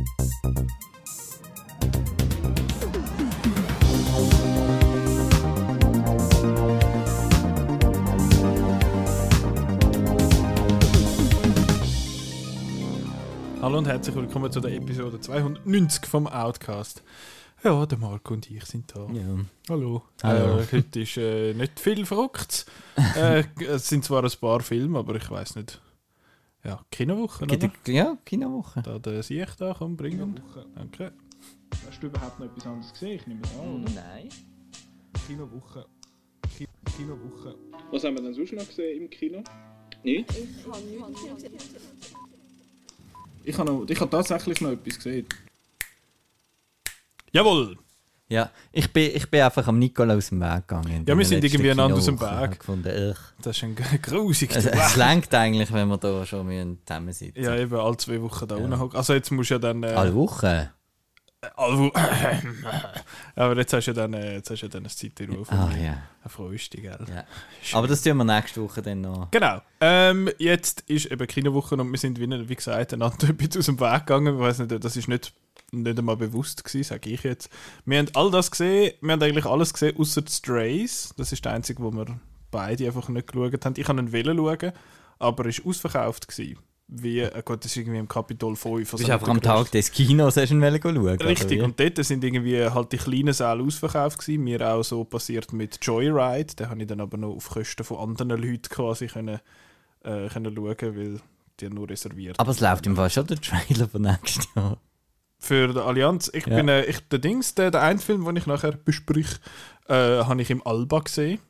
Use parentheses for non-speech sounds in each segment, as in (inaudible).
Hallo und herzlich willkommen zu der Episode 290 vom Outcast. Ja, der Marco und ich sind da. Ja. Hallo. Hallo. Äh, heute ist äh, nicht viel verrückt. äh, (laughs) es sind zwar ein paar Filme, aber ich weiß nicht. Ja, Kinowoche, oder? Ja, Kinowoche. Da der Sieg da, komm, bringen. Kinowoche. Danke. Hast du überhaupt noch etwas anderes gesehen? Ich nehme es an, oder? Nein. Kinowoche. Ki Kinowoche. Was haben wir denn sonst noch gesehen im Kino? Nicht? Ich habe, noch, ich habe tatsächlich noch etwas gesehen. Jawohl! Ja, ich bin, ich bin einfach am Nicola aus dem Weg gegangen. Ja, wir sind In irgendwie einander aus dem. Weg. Gefunden. Das ist ein (laughs) grusig. es, es lenkt eigentlich, wenn wir da schon zusammen sitzen. ja, eben alle zwei Wochen da Ja. unten. Also jetzt musst du ja dann... Äh, Alle Wochen? alle (laughs) Aber jetzt hast du ja dann, äh, jetzt hast du ja dann ein Zeitruhe von Ah, mir. ja. Eine freust dich, gell? ja. Aber das tun wir nächste Woche dann noch. Genau. Ähm, jetzt ist eben Kinowoche und wir sind, wie, wie gesagt, einander (laughs) ein bisschen aus dem Weg gegangen. Ich weiß nicht, das ist nicht, nicht einmal bewusst gewesen, sage ich jetzt. Wir haben all das gesehen, wir haben eigentlich alles gesehen, außer Strays. Das ist der einzige, wo wir beide einfach nicht geschaut haben. Ich habe ihn wollen schauen, aber er war ausverkauft. Gewesen. Wie, äh, gut, das ist irgendwie im Kapitol 5. Du bist einfach am Tag des Kinos hast ihn schauen, Richtig, und dort sind irgendwie halt die kleinen Säle ausverkauft gewesen. Mir auch so passiert mit Joyride. Den habe ich dann aber noch auf Kosten von anderen Leuten quasi können, äh, können schauen, weil die nur reserviert. Aber es läuft im Fall schon der Trailer von nächstes Jahr. Für die Allianz, ich Ja. bin, äh, ich, der Dings, der, der eine Film, den ich nachher besprich, äh, habe ich im Alba gesehen.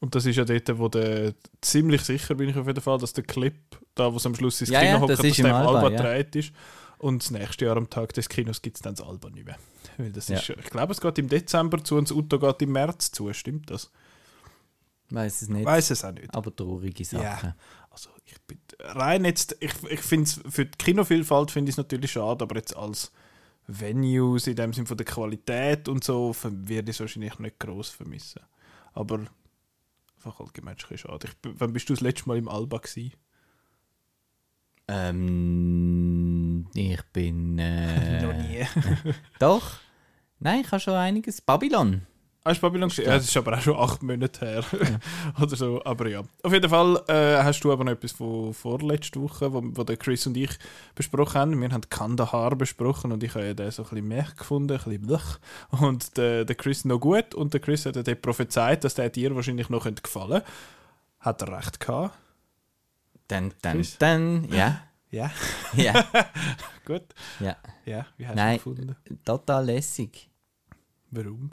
Und das ist ja dort, wo der, ziemlich sicher bin ich auf jeden Fall, dass der Clip, da wo es am Schluss ins Ja, Kino ja, hockt, das dass der im Alba, Alba ja. gedreht ist. Und das nächste Jahr am Tag des Kinos gibt es dann das Alba nicht mehr. Weil das Ja. ist, ich glaube, es geht im Dezember zu und das Auto geht im März zu. Stimmt das? Weiß es nicht. Weiß es auch nicht. Aber traurige Sachen. Ja. Also ich bin rein jetzt, ich, ich finde es für die Kinovielfalt finde ich es natürlich schade, aber jetzt als Venues in dem Sinne von der Qualität und so werde ich es wahrscheinlich nicht groß vermissen. Aber einfach allgemein ein schade. Ich, wann bist du das letzte Mal im Alba gewesen? Ähm, ich bin. Äh, (laughs) Noch nie. (laughs) Doch. Nein, ich habe schon einiges. Babylon. Hast du Babylon gesehen? Ja, das ist aber auch schon acht Monate her. (laughs) Oder so. Aber ja. Auf jeden Fall äh, hast du aber noch etwas von vorletzter Woche, wo, wo der Chris und ich besprochen haben. Wir haben Kandahar besprochen und ich habe ja den so ein bisschen mehr gefunden, ein bisschen blech. Und der, der Chris noch gut. Und der Chris hat ja dort prophezeit, dass der dir wahrscheinlich noch könnte gefallen Hat er recht gehabt? Dann, dann, Chris? dann. Ja. (laughs) Ja. Ja. (laughs) Gut. ja. Ja, wie hast du Nein. ihn gefunden? Total lässig. Warum?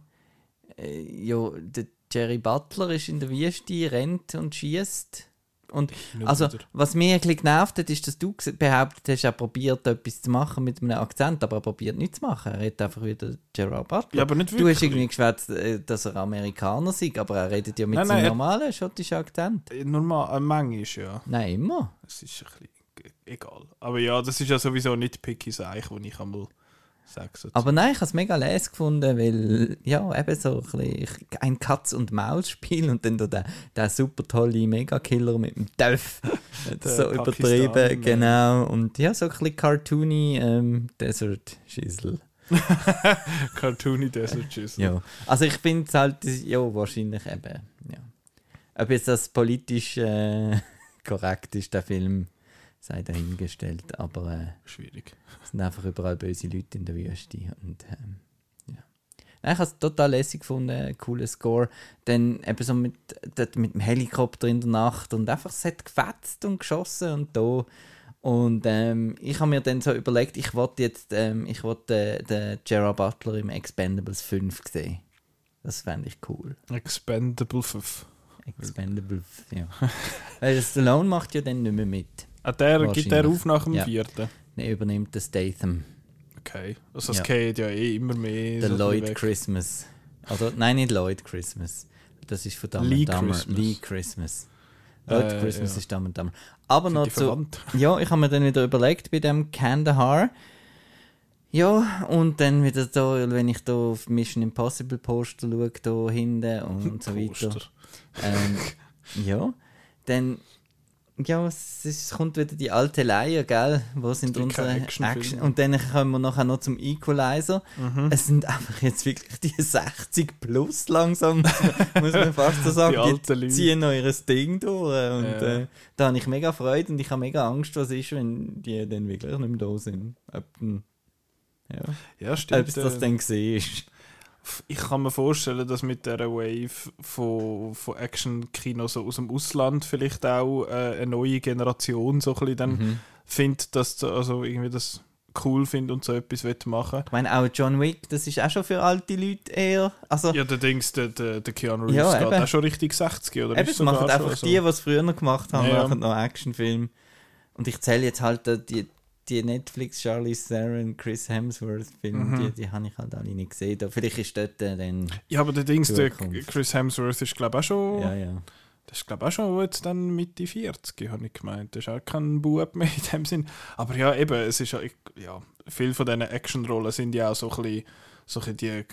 Äh, ja, der Jerry Butler ist in der Wüste, rennt und schießt. Und also, was mich ein bisschen genervt hat, ist, dass du behauptet hast, er probiert etwas zu machen mit einem Akzent, aber er probiert nichts zu machen. Er redet einfach wieder Gerard Butler. Ja, aber nicht Du wirklich. hast irgendwie geschwätzt, äh, dass er Amerikaner ist, aber er redet ja mit Nein, seinem nein, er- normalen schottischen Akzent. Normal, ein manchmal, ja. Nein, immer. Es ist ein bisschen e- egal. Aber ja, das ist ja sowieso nicht picky Seich, wo ich einmal sage. So Aber nein, ich habe es mega les gefunden, weil, ja, eben so ein, ein Katz-und-Maus-Spiel und dann da der, der super tolle Megakiller mit dem Döff. (laughs) (laughs) so Pakistan, übertrieben, genau. Und ja, so ein bisschen cartoony ähm, Desert-Schissel. (laughs) Cartoony Desert Chisel. Ja. Also ich finde es halt, ja, wahrscheinlich eben, ja. Ob jetzt das politisch äh, korrekt ist, der Film, sei dahingestellt, aber äh, Schwierig. es sind einfach überall böse Leute in der Wüste und ähm, ja. Nein, ich habe es total lässig gefunden, cooler Score. Dann eben so mit, dort mit dem Helikopter in der Nacht und einfach, es hat gefetzt und geschossen und da. Und ähm, ich habe mir dann so überlegt, ich wollte jetzt, ähm, ich wollte den, den Gerard Butler im Expendables 5 sehen. Das fände ich cool. Expendable 5. Expendables, ja. (laughs) Weil Stallone macht ja dann nicht mehr mit. Ah, der gibt der auf nach dem Ja. vierten. Dann übernimmt der Statham. Okay. Also es Ja. geht ja eh immer mehr. Der so Lloyd weg. Christmas. Oder, nein, nicht Lloyd Christmas. Das ist von Dumb Lee Dumber. Christmas. Lee Christmas. Lloyd Äh, Christmas ja. ist Dumb Dumber. Aber Sind noch zu... verwandt? (laughs) Ja, ich habe mir dann wieder überlegt bei dem Kandahar. Ja, und dann wieder da, wenn ich da auf Mission Impossible Poster schaue, da hinten und so weiter. Ähm, ja, dann Ja, es, ist, es kommt wieder die alte Leier, gell? Wo sind unsere Action? Actionfilme. Und dann kommen wir nachher noch zum Equalizer. Mhm. Es sind einfach jetzt wirklich die 60 plus langsam, (laughs) muss man fast so sagen. Die Leute. ziehen ihr Ding durch. Und Ja. äh, da habe ich mega Freude und ich habe mega Angst, was ist, wenn die dann wirklich nicht mehr da sind. Ob, dann- ja, Ja, ob stimmt. es das äh, dann gesehen ist. Ich kann mir vorstellen, dass mit dieser Wave von, von Action-Kino so aus dem Ausland vielleicht auch äh, eine neue Generation so ein bisschen dann Mhm. findet, dass sie also irgendwie das cool findet und so etwas will machen. Ich meine, auch John Wick, das ist auch schon für alte Leute eher. Also, Ja, der Dings, der, der, der Keanu Reeves Ja, geht eben. auch schon richtig 60 oder Eben, ist es machen einfach schon die, so. die es früher gemacht haben, Ja, machen noch Actionfilm. Und ich zähle jetzt halt die, die Netflix Charlie Theron, Chris Hemsworth Film, Mhm. die, die habe ich halt alle nicht gesehen. Da, vielleicht ist dort äh, dann. Ja, aber der Dings, der. Chris Hemsworth ist glaube auch schon, Ja, ja. das ist glaube auch schon jetzt dann Mitte 40, habe ich gemeint. Das ist auch kein Bub mehr in dem Sinn. Aber ja, eben, es ist ja, ich- ja viele von diesen Actionrollen sind ja auch so ein bisschen so ein die, äh,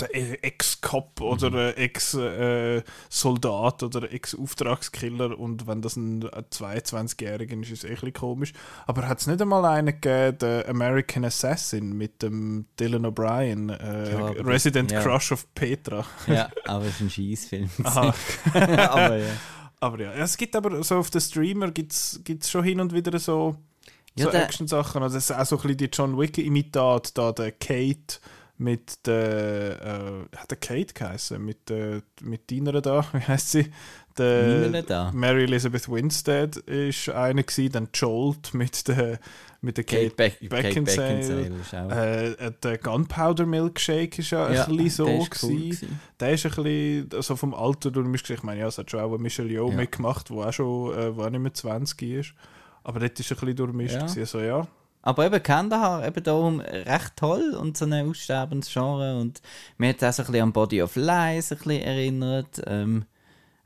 der Ex-Cop oder äh, Ex-Soldat oder Ex-Auftragskiller und wenn das ein 22-Jähriger ist, ist es eh ein komisch. Aber hat es nicht einmal einen gegeben, der American Assassin mit dem Dylan O'Brien, äh, Ja, Resident ja. Crush of Petra? ja, (laughs) aber es ist ein Scheißfilm. Aha. (laughs) aber ja. Aber ja, es gibt aber so auf den Streamer gibt es schon hin und wieder so, Ja, so Action-Sachen. Also es ist auch so ein bisschen die John Wick-Imitat, da der Kate mit der, äh, hat der Kate geheißen? Mit, der mit deiner da, (laughs) wie heißt sie? Der, da. Mary Elizabeth Winstead ist eine gewesen, dann Jolt mit der, mit der Kate, Kate, Beck Beckinsale. Auch. Äh, äh, der Gunpowder Milkshake ist ja, ja, ein bisschen so der ist cool gewesen. Der ist ein bisschen, also vom Alter mich ich meine, ja, es hat schon auch Michelle Yeoh Ja. mitgemacht, wo auch schon, äh, wo auch nicht mehr 20 ist. Aber dort ist ein bisschen durchmischt. Ja. Also ja, Aber eben Kandahar, eben darum recht toll und so ein aussterbendes Genre und mir hat auch so ein bisschen an Body of Lies ein bisschen erinnert. Ähm,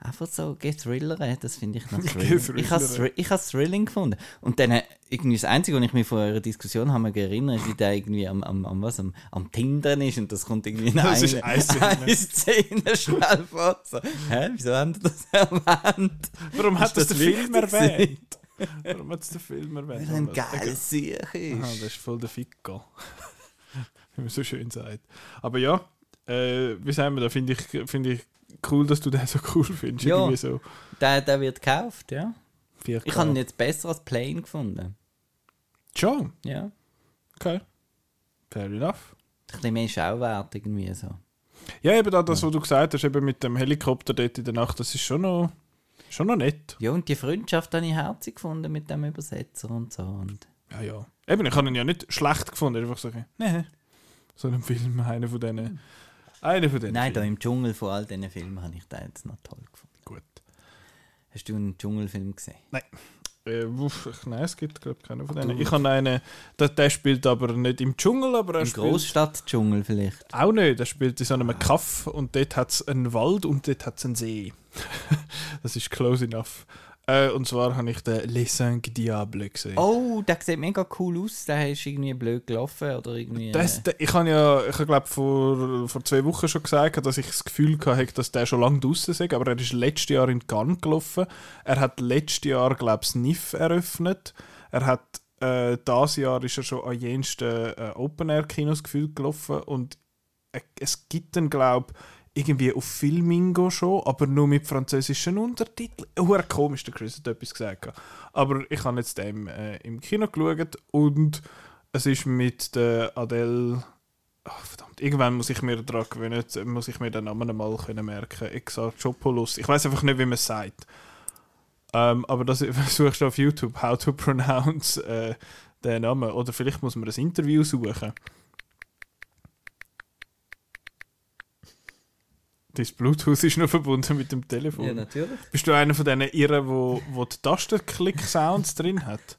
einfach so gethrillern, das finde ich noch (laughs) thrilling. Ich habe ich has thrilling gefunden. Und dann äh, irgendwie das Einzige, was ich mich von eurer Diskussion habe erinnert, ist, wie der irgendwie am, am, am, was, am, am Tindern ist und das kommt irgendwie in (laughs) Das ist eine, Szene. eine Szene schnell vor. So, hä, wieso haben die das (laughs) erwähnt? warum hat Ist das das der Film erwähnt? (laughs) warum hat es der Film erwähnt? Weil er ein geiles Sieg Aha, das ist. ist voll der Ficko. (laughs) Wie man so schön sagt. Aber ja, äh, wie sagen wir, da finde ich, finde ich cool, dass du den so cool findest. Ja. Irgendwie so Der, der wird gekauft, ja. 4K. Ich habe ihn jetzt besser als Plane gefunden. Schon, Ja. okay. Fair enough. Ein bisschen mehr Schauwert irgendwie so. Ja, eben da, das, was du gesagt hast, eben mit dem Helikopter dort in der Nacht, das ist schon noch, schon noch nett. Ja, und die Freundschaft habe ich herzig gefunden mit dem Übersetzer und so. Und Ja, ja. Eben, ich habe ihn ja nicht schlecht gefunden. Einfach so, nee, so ein Film, einer von denen. Einer von denen. Nein, da Filmen. im Dschungel von all diesen Filmen habe ich den jetzt noch toll gefunden. Gut. Hast du einen Dschungelfilm gesehen? Äh, ich- nein, es gibt, glaube ich, keinen von denen. Ich habe einen, der, der spielt aber nicht im Dschungel, aber er Im spielt... Großstadtdschungel vielleicht. Auch nicht, der spielt in so einem Kaff und dort hat es einen Wald und dort hat es einen See. (laughs) das ist close enough. Äh, und zwar habe ich den Les Cinq Diables gesehen. Oh, der sieht mega cool aus. Der ist irgendwie blöd gelaufen oder irgendwie. Das, äh, der, ich habe ja, ich glaube vor, vor zwei Wochen schon gesagt, dass ich das Gefühl hatte, dass der schon lange draußen ist, aber er ist letztes Jahr in Cannes gelaufen. Er hat letztes Jahr, glaube ich, NIF eröffnet. Er hat äh, das Jahr ist er schon an jensten äh, Open-Air-Kinos gefühlt gelaufen und äh, es gibt dann, glaube ich, irgendwie auf Filmingo schon, aber nur mit französischen Untertiteln. Hure komisch, der Chris hat etwas gesagt. Aber ich habe jetzt dem äh, im Kino geschaut und es ist mit der Adele. Ach, verdammt, irgendwann muss ich mir daran gewöhnen, muss ich mir den Namen mal können merken. Exarchopoulos. Ich weiß einfach nicht, wie man es sagt. Ähm, aber das (laughs) suchst du auf YouTube, how to pronounce äh, den Namen. Oder vielleicht muss man ein Interview suchen. Dein Bluetooth ist noch verbunden mit dem Telefon. ja, natürlich. Bist du einer von diesen Irren, wo, wo die Tastenklick-Sounds drin hat?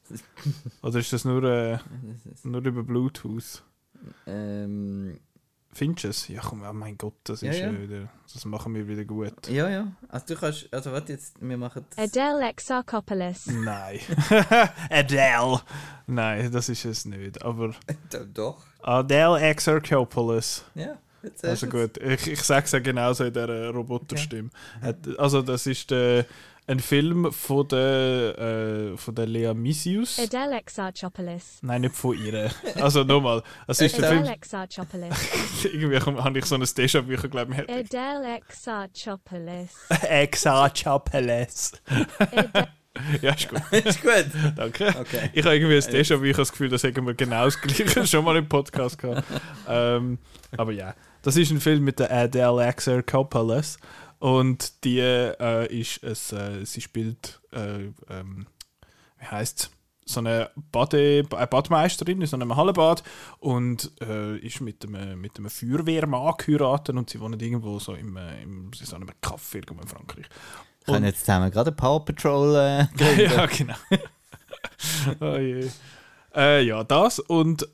Oder ist das nur, äh, nur über Bluetooth? Ähm, Findest du es? Ja, komm, oh mein Gott, das Ja, ist ja. wieder, das machen wir wieder gut. ja, ja. Also du kannst, also warte jetzt, wir machen das. Adele Exarchopoulos. Nein. (laughs) Adele. Nein, das ist es nicht. Aber (laughs) Doch. Adele Exarchopoulos. Ja, Also gut, ich, ich sage es ja genauso in dieser Roboterstimme. Hat- Also das ist der ein Film von der, äh, von der Lea Misius. Adele Exarchopolis. Nein, nicht von ihr. Also nochmal. Es ist der Adele Film. Exarchopolis. (laughs) Irgendwie habe ich so ein Déjà-vu, glaube ich. Adele Exarchopolis. Exarchopolis. Adele (laughs) Ja, ist gut. ist gut. Danke. Okay. Ich habe irgendwie ein Déjà-vu, ich habe das Gefühl, das hätten wir genau das Gleiche (laughs) schon mal im Podcast gehabt. Ähm, aber ja, das ist ein Film mit der Adele Exarchopolis. Und die äh, ist es, äh, sie spielt, äh, ähm, wie heißt so eine, Bade, eine Badmeisterin in so einem Hallenbad und äh, ist mit einem, mit einem Feuerwehrmann geheiratet und sie wohnen irgendwo so im, äh, im so einem Kaffee irgendwo in Frankreich. Wir können jetzt zusammen gerade Power Patrol äh, (laughs) ja, genau. oh je. Äh, ja, das und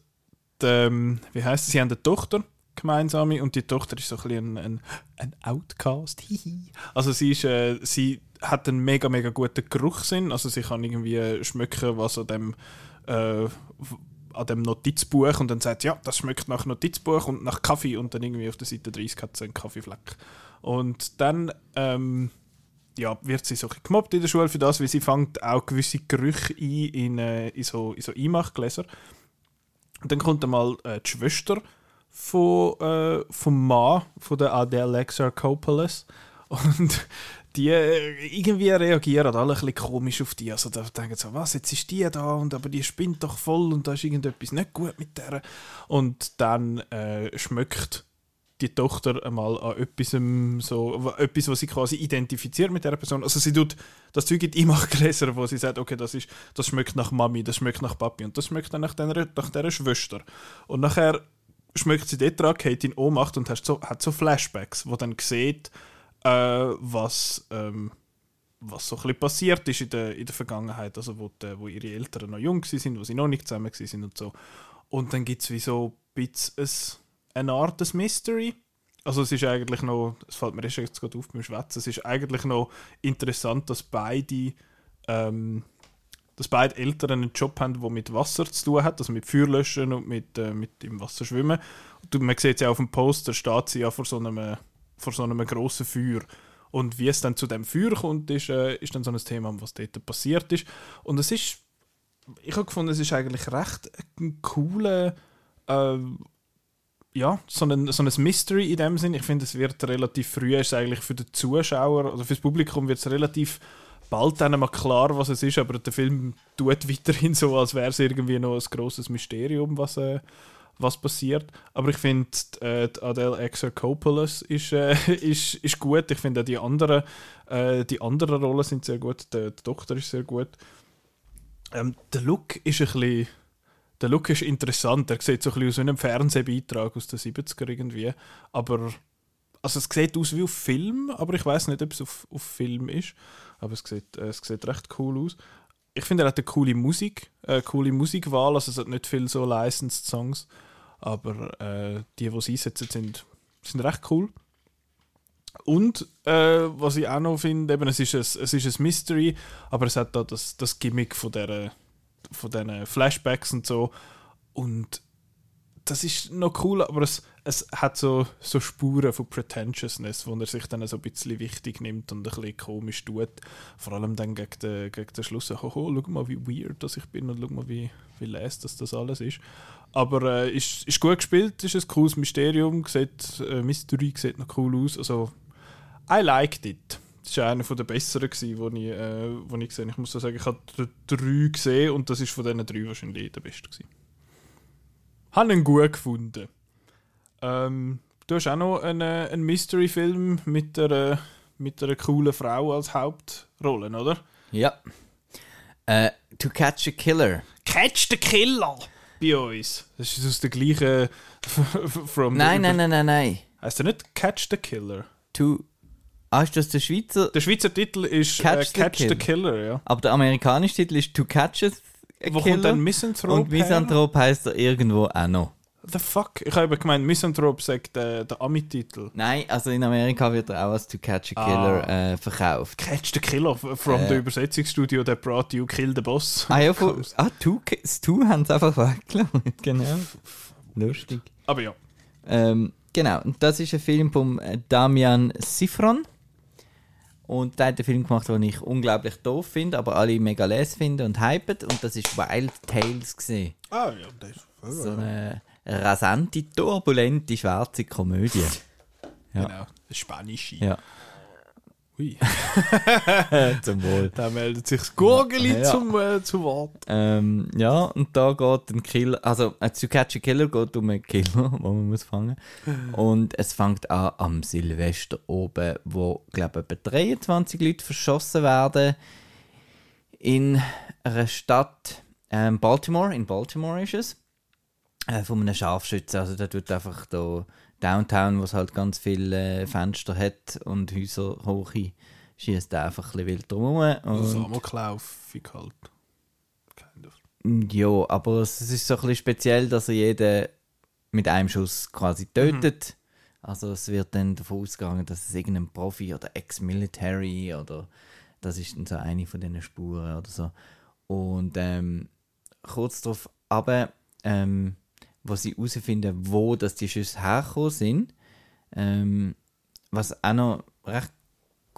ähm, wie heißt es? Sie haben eine Tochter gemeinsame und die Tochter ist so ein bisschen ein, ein, Outcast. Also sie ist, äh, sie hat einen mega mega guten Geruchssinn, also sie kann irgendwie schmecken, was an dem äh, an dem Notizbuch und dann sagt sie, ja, das schmeckt nach Notizbuch und nach Kaffee und dann irgendwie auf der Seite 30 hat sie einen Kaffeefleck. Und dann ähm, ja, wird sie so gemobbt in der Schule für das, weil sie fängt auch gewisse Gerüche ein in, äh, in so, in so Einmachgläser. Und dann kommt einmal äh, die Schwester von, äh, vom Mann, von der Adele Exarchopolis. Und (laughs) die äh, irgendwie reagieren alle ein bisschen komisch auf die. Also da denken so, was, jetzt ist die da, und aber die spinnt doch voll und da ist irgendetwas nicht gut mit der. Und dann äh, schmeckt die Tochter einmal an etwas, so, etwas, was sie quasi identifiziert mit der Person. Also sie tut das Zeug in Einmachgläser, wo sie sagt, okay, das, ist, das schmeckt nach Mami, das schmeckt nach Papi und das schmeckt dann nach dieser, nach dieser Schwester. Und nachher schmeckt sie dort dran, geht in Ohnmacht und hat so, hat so Flashbacks, wo dann sieht, äh, was, ähm, was so ein passiert ist in der, in der Vergangenheit, also wo, die, wo ihre Eltern noch jung sind, wo sie noch nicht zusammen sind und so. Und dann gibt es wie so ein bisschen eine Art des Mystery. Also es ist eigentlich noch, es fällt mir erst jetzt gerade auf beim Schwätzen, es ist eigentlich noch interessant, dass beide, ähm, dass beide Eltern einen Job haben, der mit Wasser zu tun hat, also mit Feuerlöschen und mit, äh, mit im Wasser schwimmen. Und man sieht ja auf dem Poster, steht sie ja vor so einem, vor so einem grossen Feuer. Und wie es dann zu dem Feuer kommt, ist, äh, ist dann so ein Thema, was dort passiert ist. Und es ist, ich habe gefunden, es ist eigentlich recht ein cooler, äh, ja, so ein, so ein Mystery in dem Sinn. Ich finde, es wird relativ früh, ist eigentlich für den Zuschauer, also fürs Publikum wird es relativ bald dann mal klar, was es ist, aber der Film tut (laughs) weiterhin so, als wäre es irgendwie noch ein großes Mysterium, was, äh, was passiert. Aber ich finde, äh, Adele Exarchopolis ist, äh, (laughs) ist, ist gut. Ich finde auch die anderen, äh, die anderen Rollen sind sehr gut. Der, der Doktor ist sehr gut. Ähm, der Look ist ein bisschen der Look ist interessant. Er sieht so ein bisschen aus einem Fernsehbeitrag aus den 70er irgendwie. Aber also es sieht aus wie auf Film, aber ich weiß nicht, ob es auf, auf Film ist. Aber es sieht, äh, es sieht recht cool aus. Ich finde, er hat eine coole Musik, eine äh, coole Musikwahl. Also es hat nicht viel so licensed Songs, aber äh, die, die sie einsetzen, sind, sind recht cool. Und äh, was ich auch noch finde, eben, es ist, ein, es ist ein Mystery, aber es hat da das, das Gimmick von der von diesen Flashbacks und so. Und das ist noch cool, aber es, es hat so, so Spuren von Pretentiousness, wo er sich dann so ein bisschen wichtig nimmt und ein bisschen komisch tut. Vor allem dann gegen den, gegen den Schluss, hoho, schau mal, wie weird dass ich bin und schau mal, wie, wie lässt das, das alles ist. Aber äh, ist, ist gut gespielt, ist ein cooles Mysterium, sieht, äh, Mystery sieht noch cool aus. Also, I liked it. Das war einer der besseren, die ich, äh, wo ich gesehen habe. Ich muss sagen, ich habe drei gesehen und das ist von diesen drei wahrscheinlich der beste. Gewesen. Habe ihn gut gefunden. Ähm, du hast auch noch einen, einen Mystery-Film mit einer, mit einer coolen Frau als Hauptrolle, oder? Ja. Uh, to Catch a Killer. Catch the Killer! Bei uns. Das ist aus der gleichen. (laughs) from nein, nein, nein, nein, nein. Heißt er nicht Catch the Killer? To Ah, ist das der Schweizer? Der Schweizer Titel ist Catch, äh, Catch the, the, Killer, ja. Aber der amerikanische Titel ist To Catch a, Wo Killer. kommt dann Misanthrope Und Misanthrop heißt er irgendwo auch noch. The fuck? Ich habe gemeint, Misanthrope sagt äh, der Ami-Titel. Nein, also in Amerika wird er auch als To Catch a Killer ah. äh, verkauft. Catch the Killer from äh. the Übersetzungsstudio that brought you Kill the Boss. Ah ja, von, ah, two, das Two haben sie einfach weggelassen. (laughs) genau. Lustig. Aber ja. Ähm, genau, und das ist ein Film von äh, Damian Sifron. Und der hat einen Film gemacht, den ich unglaublich doof finde, aber alle mega les finden und hypen. Und das ist Wild Tales gesehen. Ah ja, das ist So eine rasante, turbulente, schwarze Komödie. Ja. Genau, Spanische. Ja, Ui. (laughs) zum Wohl. Da meldet sich das Gurgeli Ja. zum, äh, zu Wort. Ähm, ja, und da geht ein Killer, also ein To Catch a Killer geht um einen Killer, (laughs) wo man muss fangen. Und es fängt an am Silvester oben, wo, glaube ich, etwa 23 Leute verschossen werden. In einer Stadt, ähm, Baltimore, in Baltimore ist es. Äh, von einem Scharfschützen, also der tut einfach da Downtown, wo es halt ganz viele äh, Fenster hat und Häuser hoch schießt einfach ein bisschen wild drum Also und so Amoklaufig halt. Kind of. Ja, aber es ist so ein bisschen speziell, dass er jeden mit einem Schuss quasi tötet. Also es wird dann davon ausgegangen, dass es irgendein Profi oder Ex-Military oder das ist dann so eine von diesen Spuren oder so. Und ähm, kurz darauf aber ähm, wo sie herausfinden, wo dass die Schüsse hergekommen sind, ähm, was auch noch recht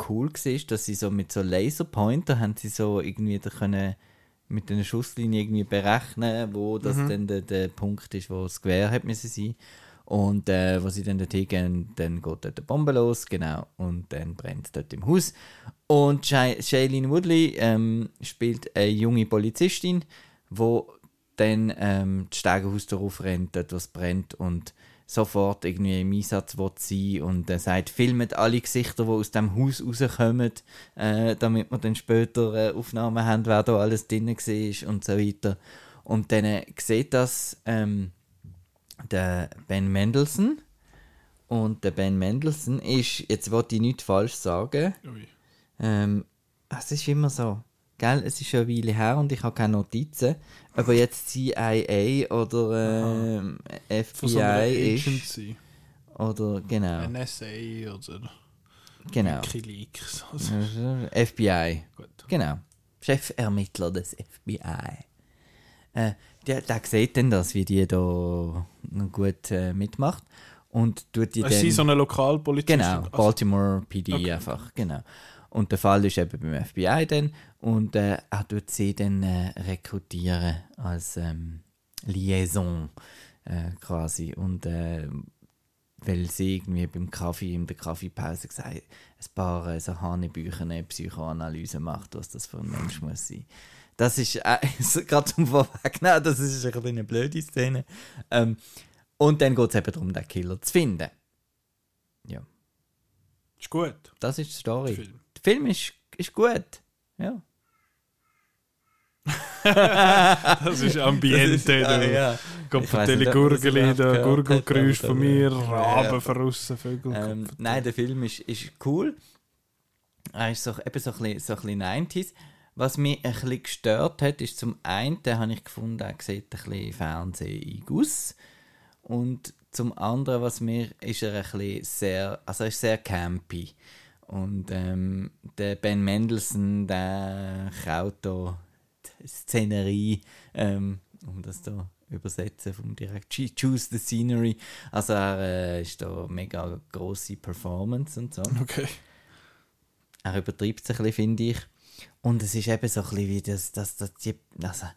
cool war, dass sie so mit so Laserpointer haben sie so irgendwie da können mit einer Schusslinie irgendwie berechnen, wo das dann der, der Punkt ist, wo das Gewehr hat müssen sein. Und äh, wo sie dann dort hingehen, dann geht dort die Bombe los, genau, und dann brennt dort im Haus. Und Shailene Woodley ähm, spielt eine junge Polizistin, wo dann ähm, das Stegenhaus darauf rennt, dort was brennt und sofort irgendwie im Einsatz will sein und er sagt, filmet alle Gesichter, die aus dem Haus rauskommen, äh, damit wir dann später äh, Aufnahmen haben, wer da alles drin war und so weiter. Und dann äh, sieht das ähm, der Ben Mendelssohn und der Ben Mendelssohn ist, jetzt wollte ich nichts falsch sagen, ähm, es ist immer so, gell? Es ist schon eine Weile her und ich habe keine Notizen. Ob er jetzt CIA oder ähm, Von so FBI ist. Oder, genau, NSA oder genau. Wikileaks. (laughs) Also, FBI, gut. genau. Chefermittler des FBI. Äh, der, der sieht dann das, wie die da gut äh, mitmacht. Und tut die Also sie dann... so eine Lokalpolizistin? Genau, Also, Baltimore PD Okay. einfach, genau. Und der Fall ist eben beim FBI dann und äh, er tut sie dann äh, rekrutieren als ähm, Liaison äh, quasi und äh, weil sie irgendwie beim Kaffee, in der Kaffeepause gesagt ein paar äh, so Hanebücher eine Psychoanalyse macht, was das für ein Mensch muss sein. Das ist äh, (laughs) gerade zum Vorwegnehmen, das ist ein eine blöde Szene. Ähm, und dann geht es eben darum, den Killer zu finden. Ja. ist gut. Das ist die Story. Film. Der Film ist, ist gut. Ja. (laughs) Das ist Ambiente. Das ist- ah, ja. Kommt Ich von weiss nicht, ob man das Gurgeli, überhaupt der Gurgelgeräusch von mir, Ja. Raben von aussen, Vögel. Ähm, nein, der Film ist, ist cool. Er ist so, eben so ein bisschen, so ein bisschen 90s. Was mich ein bisschen gestört hat, ist zum einen, den habe ich gefunden, er sieht ein bisschen Fernsehen aus. Und zum anderen, was mir, ist er ein bisschen sehr, also er ist sehr campy. Und ähm, der Ben Mendelssohn, der kaut da die Szenerie, ähm, um das da übersetzen vom direkt Ch- Choose the Scenery. Also er äh, ist da mega grosse Performance und so. Okay. Er übertreibt es ein bisschen, finde ich. Und es ist eben so ein bisschen wie das, das, das, die, also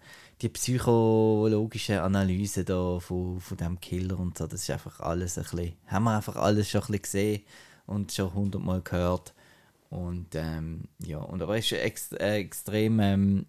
die psychologische Analyse da von, von dem Killer und so, das ist einfach alles ein bisschen, haben wir einfach alles schon ein bisschen gesehen und schon hundertmal gehört. Und ähm, ja, und aber es ist ex, äh, extrem, ähm,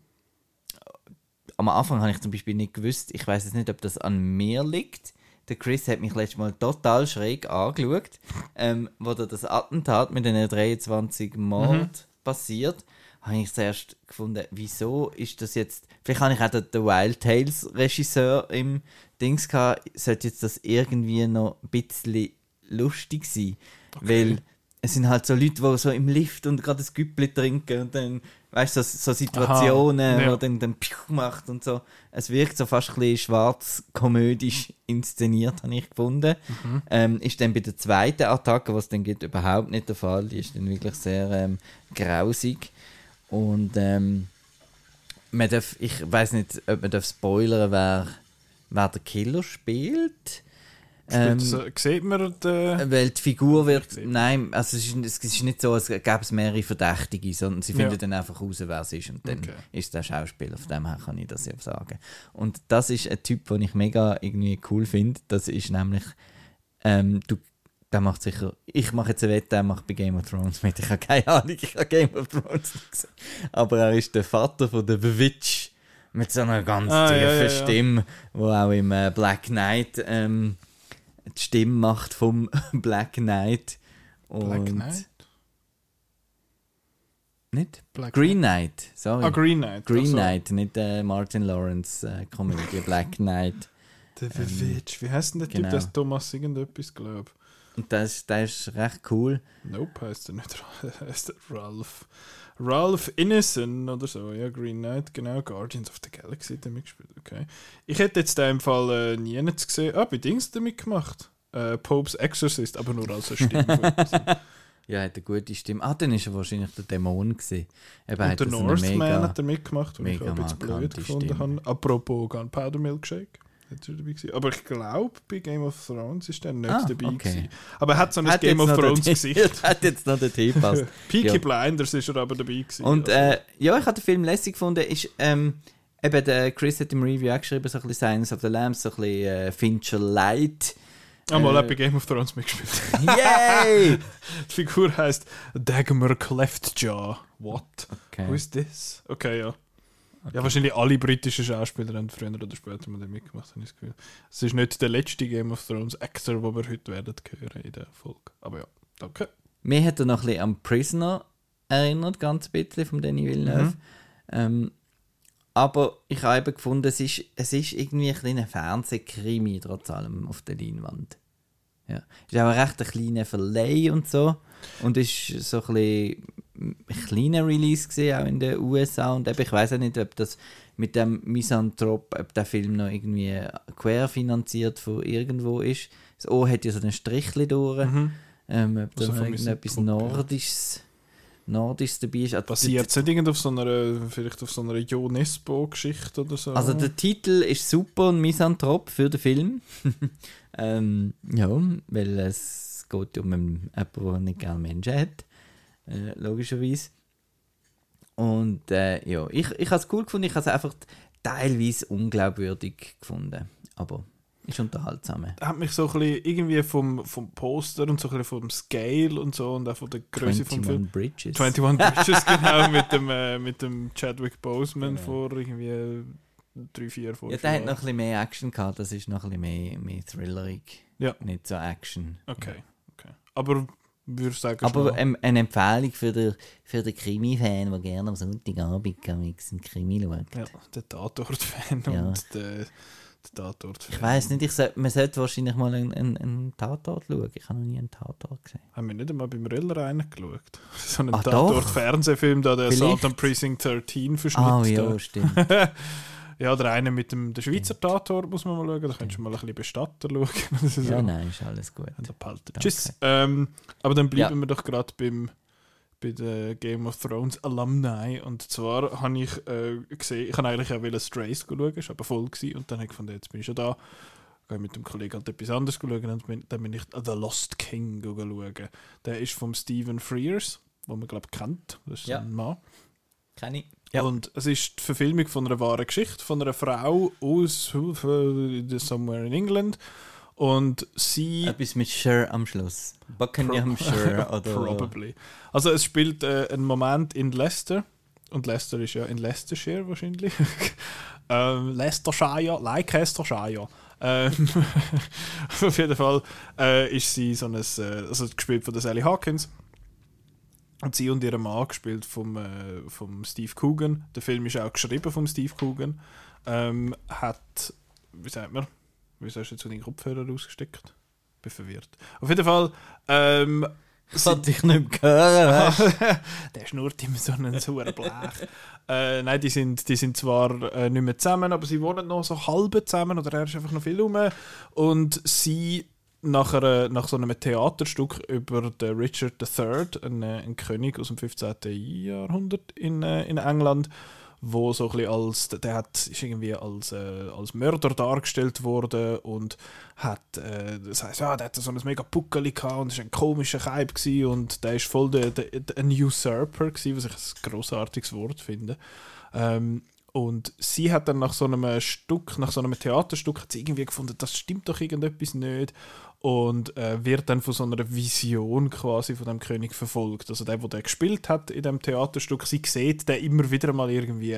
am Anfang habe ich zum Beispiel nicht gewusst, ich weiß jetzt nicht, ob das an mir liegt. Der Chris hat mich letztes Mal total schräg angeschaut, ähm, wo da das Attentat mit den 23 Mord passiert. Habe ich zuerst gefunden, wieso ist das jetzt. Vielleicht habe ich auch den Wild Tales Regisseur im Dings gehabt, sollte jetzt das irgendwie noch ein bisschen lustig sein. Weil es sind halt so Leute, die so im Lift und gerade ein Güppli trinken und dann, weißt du, so, so Situationen, Aha, ja. wo dann, dann Piu macht und so. Es wirkt so fast ein bisschen schwarz-komödisch inszeniert, habe ich gefunden. Ähm, ist dann bei der zweiten Attacke, was dann gibt, überhaupt nicht der Fall. Die ist dann wirklich sehr ähm, grausig. Und ähm, man darf, ich weiß nicht, ob man darf spoilern wer, wer der Killer spielt. Ähm, so, sieht man den... weil die Figur wird. Nein, also es ist, es ist nicht so, als gäbe es mehrere Verdächtige, sondern sie Ja. finden dann einfach raus, wer es ist. Und dann Okay. ist der Schauspieler. Von dem her kann ich das ja sagen. Und das ist ein Typ, den ich mega irgendwie cool finde. Das ist nämlich. Ähm, du, der macht sicher. Ich mache jetzt eine Wette, der macht bei Game of Thrones mit. Ich habe keine Ahnung, ich habe Game of Thrones nicht gesehen. Aber er ist der Vater von der The Witch. Mit so einer ganz Ah, tiefen ja, ja, ja. Stimme, wo auch im äh, Black Knight ähm, die Stimme macht vom (laughs) Black Knight. Und Black Knight? Nicht? Black Green Knight, sorry. Ah, Green Knight. Green Knight, nicht äh, Martin Lawrence äh, Komödie, Black (laughs) Knight. Der Witch. Wie heißt denn der genau. Typ? Das Thomas irgendetwas, glaube Und das, das ist recht cool. Nope, heißt er nicht. (laughs) heißt er Ralph. Ralph Innocent oder so, ja, Green Knight, genau. Guardians of the Galaxy er mitgespielt, okay. Ich hätte jetzt in dem Fall äh, nie nichts gesehen. Ah, bei Dings hat er mitgemacht. Äh, Popes Exorcist, aber nur als eine Stimme. (laughs) Ja, hat eine gute Stimme. Ah, dann ist er wahrscheinlich der Dämon gewesen. Eben Und der er Northman hat er mitgemacht, was ich auch ein bisschen blöd gefunden Stimme. habe. Apropos Gunpowder Milkshake. Er dabei gewesen. Aber ich glaube, bei Game of Thrones ist er nicht Ah, dabei okay. gewesen. Aber er hat so ein Hat Game of Thrones Gesicht. (laughs) hat jetzt noch den Tee passt. (laughs) Peaky Ja. Blinders ist er aber dabei gewesen. Und Also, äh, ja, ich habe den Film lässig gefunden. Ist, ähm, eben der Chris hat im Review auch geschrieben, so ein bisschen Silence of the Lambs, so ein bisschen äh, Fincher Light. Einmal äh, hat bei Game of Thrones mitgespielt. (laughs) Yay! Die Figur heißt Dagmar Cleftjaw. What? Okay. Who is this? Okay, ja. Ja, wahrscheinlich alle britischen Schauspieler haben früher oder später mal mitgemacht, habe ich das Gefühl. Es ist nicht der letzte Game of Thrones Actor, den wir heute werden hören in der Folge. Aber ja, danke. Mir hat er noch ein bisschen an Prisoner erinnert, ganz ein bisschen, von Danny Villeneuve. Mhm. Ähm, aber ich habe eben gefunden, es ist, es ist irgendwie ein kleiner Fernsehkrimi trotz allem auf der Leinwand. Ja. Ist auch ein recht ein kleiner Verleih und so. Und ist so ein bisschen ein kleiner Release gesehen, auch in den USA. Und eben, ich weiß auch nicht, ob das mit dem Misanthrop, ob der Film noch irgendwie querfinanziert von irgendwo ist. Das O hat ja so einen Strichli durch. Ähm, ob da Also noch von irgendetwas. Nordisches, Nordisches dabei ist. Also, Basiert es nicht irgend auf so einer, vielleicht auf so einer Jonesbo-Geschichte oder so? Also der Titel ist super und Misanthrop für den Film. (laughs) ähm, ja, weil es geht um einen, jemanden, der nicht gerne Menschen hat. Äh, logischerweise. Und äh, ja, ich, ich habe es cool gefunden. Ich habe es einfach teilweise unglaubwürdig gefunden. Aber ist unterhaltsam. hat mich so ein bisschen irgendwie vom, vom Poster und so ein bisschen vom Scale und so und auch von der Größe vom Film. 21 Bridges. 21 Bridges, (laughs) genau, mit dem, äh, mit dem Chadwick Boseman Genau. vor irgendwie drei, vier, fünf Ja, der hat noch ein bisschen mehr Action gehabt. Das ist noch ein bisschen mehr, mehr thrillerig. Ja. Nicht so Action. Okay, okay. Aber würde ich sagen, Aber ähm, eine Empfehlung für den, für den Krimi-Fan, der gerne am Sonntagabend einen Krimi schaut. ja, der Tatort-Fan Ja. und der, der Tatort-Fan. Ich weiß nicht, ich soll, man sollte wahrscheinlich mal einen, einen, einen Tatort schauen. Ich habe noch nie einen Tatort gesehen. Haben wir nicht einmal beim Riller reingeschaut? (laughs) So einen Ah? Tatort-Fernsehfilm, da der Vielleicht. On Precinct 13 verschnitt. Ah, ja, stimmt. (laughs) Ja, der eine mit dem der Schweizer Tatort muss man mal schauen. Da könntest du mal ein bisschen Bestatter schauen. (laughs) Ja, nein, ist alles gut. Danke. Tschüss. Ähm, aber dann bleiben Ja. wir doch gerade beim bei der Game of Thrones Alumni. Und zwar habe ich äh, gesehen, ich habe eigentlich auch wollen Strays schauen, ist aber voll gewesen. Und dann habe ich gefunden, jetzt bin ich schon da. Gehe mit dem Kollegen halt etwas anderes schauen und bin, dann bin ich The Lost King schauen. Der ist vom Stephen Frears, wo man glaube ich kennt. Das ist Ja. ein Mann. Kenn ich. Ja. Und es ist die Verfilmung von einer wahren Geschichte von einer Frau aus äh, somewhere in England. Und sie Etwas mit Sure am Schluss. Buckinghamshire (laughs) oder... Probably. Also es spielt äh, einen Moment in Leicester. Und Leicester ist ja in Leicestershire wahrscheinlich. (laughs) ähm, Leicestershire, Leicestershire. Ähm, (laughs) auf jeden Fall äh, ist sie so ein, äh, also gespielt von der Sally Hawkins. Und sie und ihr Mann gespielt vom, äh, vom Steve Coogan. Der Film ist auch geschrieben vom Steve Coogan. Ähm, hat, wie sagt man, wieso hast du jetzt so den Kopfhörer rausgesteckt? Bin verwirrt. Auf jeden Fall, ähm, Das hatte ich nicht gehört. (laughs) der schnurrt immer so einen sauren Blech. (laughs) äh, nein, die sind, die sind zwar äh, nicht mehr zusammen, aber sie wohnen noch so halb zusammen oder er ist einfach noch viel rum. Und sie nach, einer, nach so einem Theaterstück über den Richard III, einen, einen König aus dem 15. Jahrhundert in, äh, in England, wo so ein als, der hat, ist irgendwie als, äh, als Mörder dargestellt worden und hat, äh, das heißt, ja, der hatte so ein mega Puckeli und ist ein komischer Kaib und der ist voll der, der, der, ein Usurper gewesen, was ich ein großartiges Wort finde. Ähm, und sie hat dann nach so einem Stück, nach so einem Theaterstück, hat sie irgendwie gefunden, das stimmt doch irgendetwas nicht und äh, wird dann von so einer Vision quasi von dem König verfolgt. Also der, der gespielt hat in dem Theaterstück, sie sieht den immer wieder mal irgendwie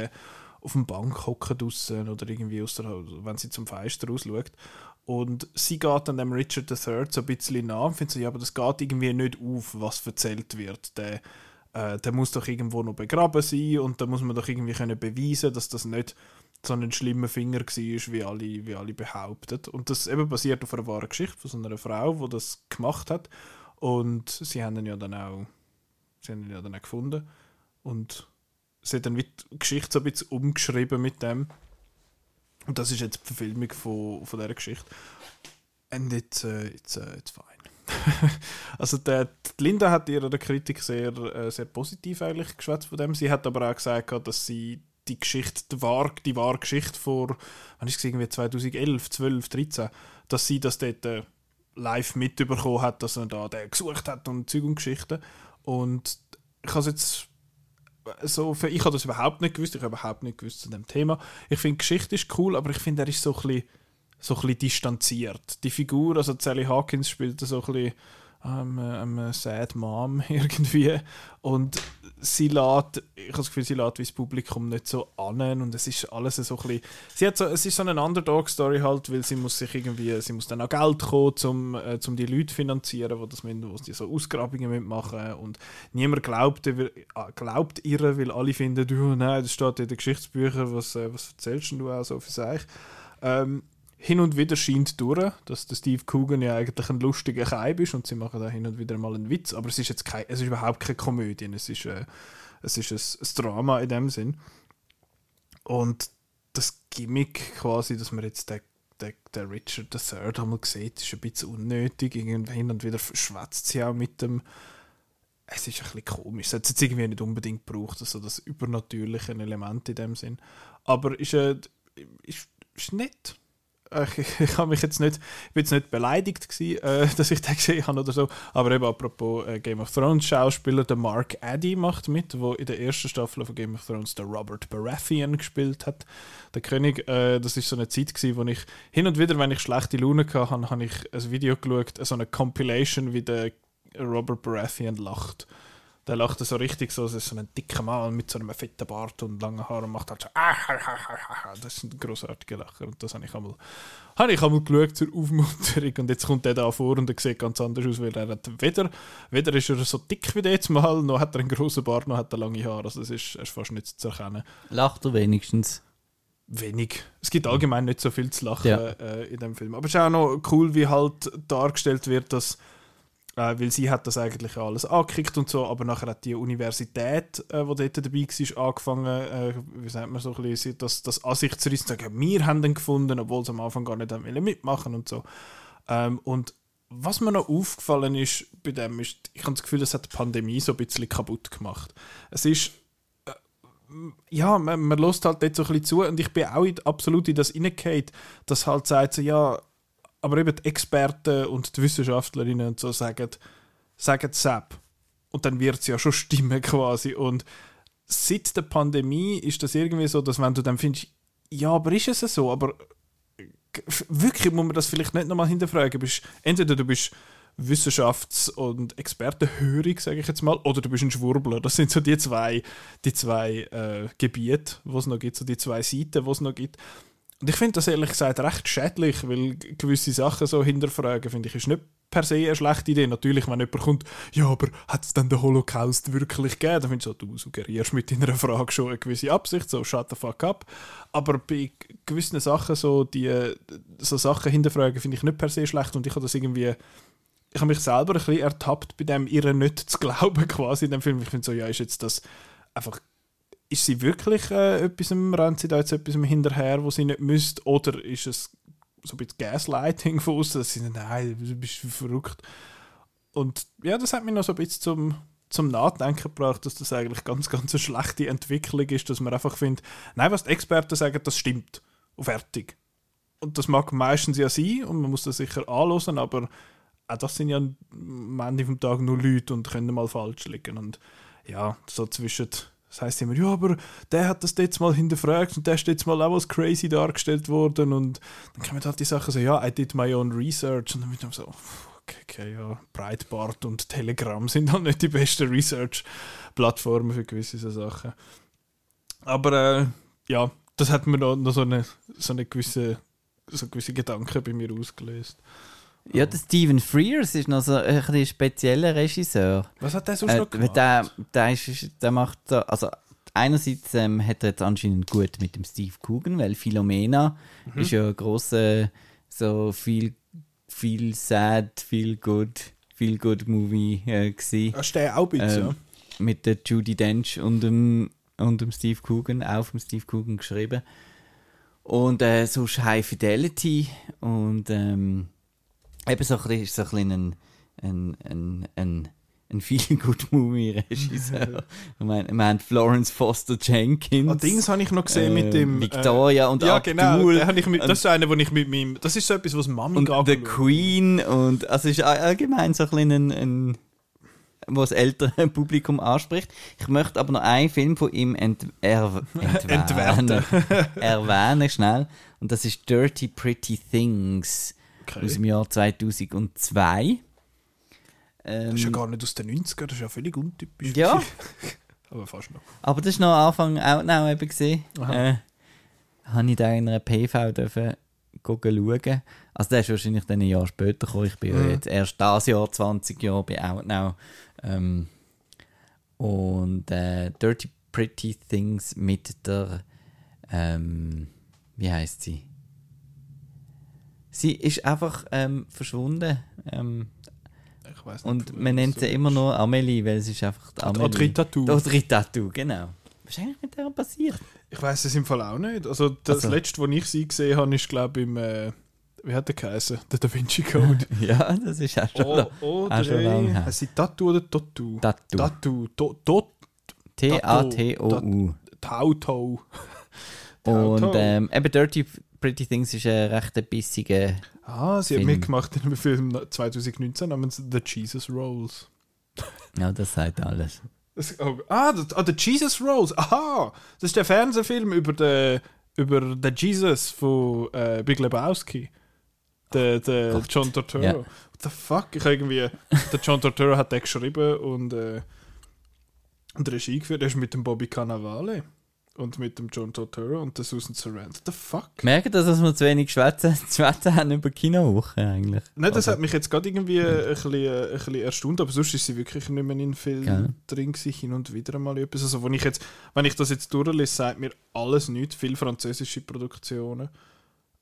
auf dem Bank hocken draussen oder irgendwie aus der, wenn sie zum Fenster rausschaut. Und sie geht dann dem Richard III so ein bisschen nach und findet so, ja, aber das geht irgendwie nicht auf, was erzählt wird. Der, äh, der muss doch irgendwo noch begraben sein und da muss man doch irgendwie können beweisen, dass das nicht so ein schlimmer Finger war, wie alle, wie alle behaupten. Und das eben basiert auf einer wahren Geschichte von so einer Frau, die das gemacht hat. Und sie haben ihn ja dann auch, sie haben ihn ja dann auch gefunden. Und sie hat dann die Geschichte so ein bisschen umgeschrieben mit dem. Und das ist jetzt die Verfilmung von, von dieser Geschichte. And it's, uh, it's, uh, fine. (laughs) also der, die Linda hat ihrer Kritik sehr, äh, sehr positiv eigentlich geschwätzt von dem. Sie hat aber auch gesagt, dass sie die Geschichte, die wahre, die wahre Geschichte vor, wann ist es irgendwie 2011, 12, 13, dass sie das dort äh, live mitbekommen hat, dass er da den gesucht hat und Zeug und Geschichten. Und ich habe jetzt so, für, ich habe das überhaupt nicht gewusst, ich habe überhaupt nicht gewusst zu dem Thema. Ich finde, Geschichte ist cool, aber ich finde, er ist so ein bisschen, so ein bisschen distanziert. Die Figur, also Sally Hawkins spielt so ein bisschen ähm, ähm, Sad Mom (laughs) irgendwie. Und sie lädt, ich habe das Gefühl, sie lädt wie das Publikum nicht so an. Und es ist alles so ein bisschen, sie hat so, es ist so eine Underdog-Story halt, weil sie muss sich irgendwie, sie muss dann auch Geld kommen, um, äh, um die Leute finanzieren, wo, das müssen, wo sie so Ausgrabungen mitmachen. Und niemand glaubt, äh, glaubt ihr, weil alle finden, du, nein, das steht in den Geschichtsbüchern, was, äh, was erzählst du auch so für sich? Ähm, hin und wieder scheint durch, dass der Steve Coogan ja eigentlich ein lustiger Kaib ist und sie machen da hin und wieder mal einen Witz, aber es ist jetzt kein, es ist überhaupt keine Komödie, es ist, äh, es ist ein, ein, Drama in dem Sinn. Und das Gimmick quasi, dass man jetzt den, den, den Richard III einmal sieht, ist ein bisschen unnötig. Irgendwie hin und wieder schwätzt sie auch mit dem. Es ist ein bisschen komisch. Es hat jetzt irgendwie nicht unbedingt gebraucht, also das übernatürliche Element in dem Sinn. Aber ist, äh, ist, ist nett ich, ich habe mich jetzt nicht, jetzt nicht beleidigt gewesen, äh, (laughs) dass ich den gesehen habe oder so, aber eben apropos äh, Game of Thrones Schauspieler, der Mark Addy macht mit, wo in der ersten Staffel von Game of Thrones der Robert Baratheon gespielt hat, der König. Äh, das ist so eine Zeit gewesen, wo ich hin und wieder, wenn ich schlechte Laune hatte, habe ich ein Video geschaut, so eine Compilation, wie der Robert Baratheon lacht. Der lacht so richtig so, das ist so ein dicker Mann mit so einem fetten Bart und langen Haaren und macht halt so ah, Das ist ein großartiger Lacher und das habe ich einmal, habe ich einmal geschaut zur Aufmunterung und jetzt kommt der da vor und er sieht ganz anders aus, weil er hat weder, weder ist er so dick wie jetzt mal, noch hat er einen großen Bart, noch hat er lange Haare, also das ist, ist fast nicht zu erkennen. Lacht er wenigstens? wenig. Es gibt allgemein nicht so viel zu lachen ja. äh, in dem Film. Aber es ist auch noch cool, wie halt dargestellt wird, dass weil sie hat das eigentlich alles angekriegt und so, aber nachher hat die Universität, äh, dort dabei war, angefangen, äh, wie sagt man so ein bisschen, das, das Ansichtsriss zu sagen, wir haben den gefunden, obwohl sie am Anfang gar nicht mitmachen und so. Ähm, und was mir noch aufgefallen ist bei dem, ist, ich habe das Gefühl, das hat die Pandemie so ein bisschen kaputt gemacht. Es ist äh, ja, man, man lässt halt dort so ein bisschen zu und ich bin auch absolut in das reingehauen, dass halt sagt so, ja, aber eben die Experten und die Wissenschaftlerinnen und so sagen, sagen SAP. Und dann wird es ja schon stimmen quasi. Und seit der Pandemie ist das irgendwie so, dass wenn du dann findest, ja, aber ist es so? Aber wirklich muss man das vielleicht nicht nochmal hinterfragen. Bist, entweder du bist Wissenschafts- und Expertenhörig, sage ich jetzt mal, oder du bist ein Schwurbler. Das sind so die zwei, die zwei äh, Gebiete, wo es noch gibt, so die zwei Seiten, wo es noch gibt. Und ich finde das ehrlich gesagt recht schädlich, weil gewisse Sachen so hinterfragen, finde ich, ist nicht per se eine schlechte Idee. Natürlich, wenn jemand kommt, ja, aber hat es dann den Holocaust wirklich gegeben? Dann findest du, so, du suggerierst mit deiner Frage schon eine gewisse Absicht, so shut the fuck up. Aber bei gewissen Sachen, so, die, so Sachen hinterfragen, finde ich nicht per se schlecht und ich habe das irgendwie ich habe mich selber ein bisschen ertappt bei dem, ihr nicht zu glauben (laughs) quasi in dem Film. Ich finde so, ja, ist jetzt das einfach ist sie wirklich äh, etwas, rennt sie da jetzt etwas hinterher, wo sie nicht müsste, oder ist es so ein bisschen Gaslighting von uns, dass sie nein, du bist verrückt. Und ja, das hat mich noch so ein bisschen zum, zum Nachdenken gebracht, dass das eigentlich ganz, ganz eine schlechte Entwicklung ist, dass man einfach findet, nein, was die Experten sagen, das stimmt. Und fertig. Und das mag meistens ja sein und man muss das sicher anhören, aber auch das sind ja am Ende vom Tag nur Leute und können mal falsch liegen. Und ja, so zwischen, das heißt immer, ja, aber der hat das jetzt mal hinterfragt und der ist jetzt mal auch als crazy dargestellt worden und dann kommen halt die Sachen so, ja, I did my own research und dann wird man so, okay, okay, ja, Breitbart und Telegram sind halt nicht die besten Research-Plattformen für gewisse so Sachen. Aber äh, ja, das hat mir noch, noch so, eine, so eine gewisse so gewisse Gedanken bei mir ausgelöst. Ja, der Stephen Frears ist noch so ein bisschen spezieller Regisseur. Was hat der sonst Äh, noch gemacht? der, der, ist, der macht so, also einerseits ähm, hat er jetzt anscheinend gut mit dem Steve Coogan, weil Philomena Mhm. ist ja ein grosser so viel, viel sad, viel good, viel good Movie äh, gewesen. Hast du auch ein bisschen, Ähm, mit der Judy Dench und dem, und dem Steve Coogan, auch vom Steve Coogan geschrieben. Und äh, sonst High Fidelity und ähm, eben so ein bisschen, so ein, bisschen ein, ein, ein, ein, ein viel gut movie regisseur (laughs) ich meine, wir haben Florence Foster Jenkins. Ah, Dings habe ich noch gesehen mit äh, dem. Victoria und äh, Ja, genau. Abdul habe ich mit, und- das ist einer, wo ich mit meinem. Das ist so etwas, was Mami und The. Queen und also ist all- allgemein so ein bisschen ein, ein was ältere (laughs) Publikum anspricht. Ich möchte aber noch einen Film von ihm ent er (laughs) entwerten. erwähnen schnell und das ist Dirty Pretty Things Okay. aus dem Jahr 2002. Das ist ja Ähm, gar nicht aus den 90ern, das ist ja völlig untypisch. Ja. (laughs) Aber fast noch. aber das ist noch am Anfang Outnow eben gesehen. Äh, habe ich da in einer PV dürfen schauen. Also der ist wahrscheinlich dann ein Jahr später gekommen. Ich bin ja Mhm. jetzt erst das Jahr 20 Jahre bei Outnow. Ähm, und äh, Dirty Pretty Things mit der ähm, wie heißt sie? Sie ist einfach ähm, verschwunden. Ähm, Ich weiß nicht. und man nennt sie immer nur Amelie, weil sie ist einfach die Amelie. Tattoo. Audrey Tattoo, genau. Was ist eigentlich mit der passiert? Ich weiß es im Fall auch nicht. Also, das Also- letzte, was ich sie gesehen habe, ist, glaube ich, im. Äh, wie hat der geheißen? Der Da Vinci Code. (laughs) ja, das ist auch schon oh, oh, auch schon lange her. Heißt sie Tattoo oder Tattoo? Tattoo. Tattoo. To- to- T-A-T-O-U. Tauto. Und ähm, eben Dirty Pretty Things ist ein recht bissiger. Ah, sie hat Film. mitgemacht in einem Film 2019 namens The Jesus Rolls. Ja, das sagt alles. Das, oh, ah, das, ah, The Jesus Rolls. Aha! Das ist der Fernsehfilm über den, über den Jesus von äh, Big Lebowski. Der, der Gott. John Turturro. Ja. What the fuck? Ich irgendwie. Der John Turturro hat den geschrieben und, äh, und Regie geführt. Der ist mit dem Bobby Cannavale und mit dem John Turturro und der Susan Sarandon. What the fuck? Merkt ihr, dass wir zu wenig schwätzen, (laughs) schwätzen haben über Kinowoche eigentlich? Nein, das Also, hat mich jetzt gerade irgendwie ein, bisschen, äh, ein bisschen erstaunt, aber sonst ist sie wirklich nicht mehr in Film Gell. drin gewesen, hin und wieder mal etwas. Also wenn ich, jetzt, wenn ich das jetzt durchlese, sagt mir alles nichts, viel französische Produktionen.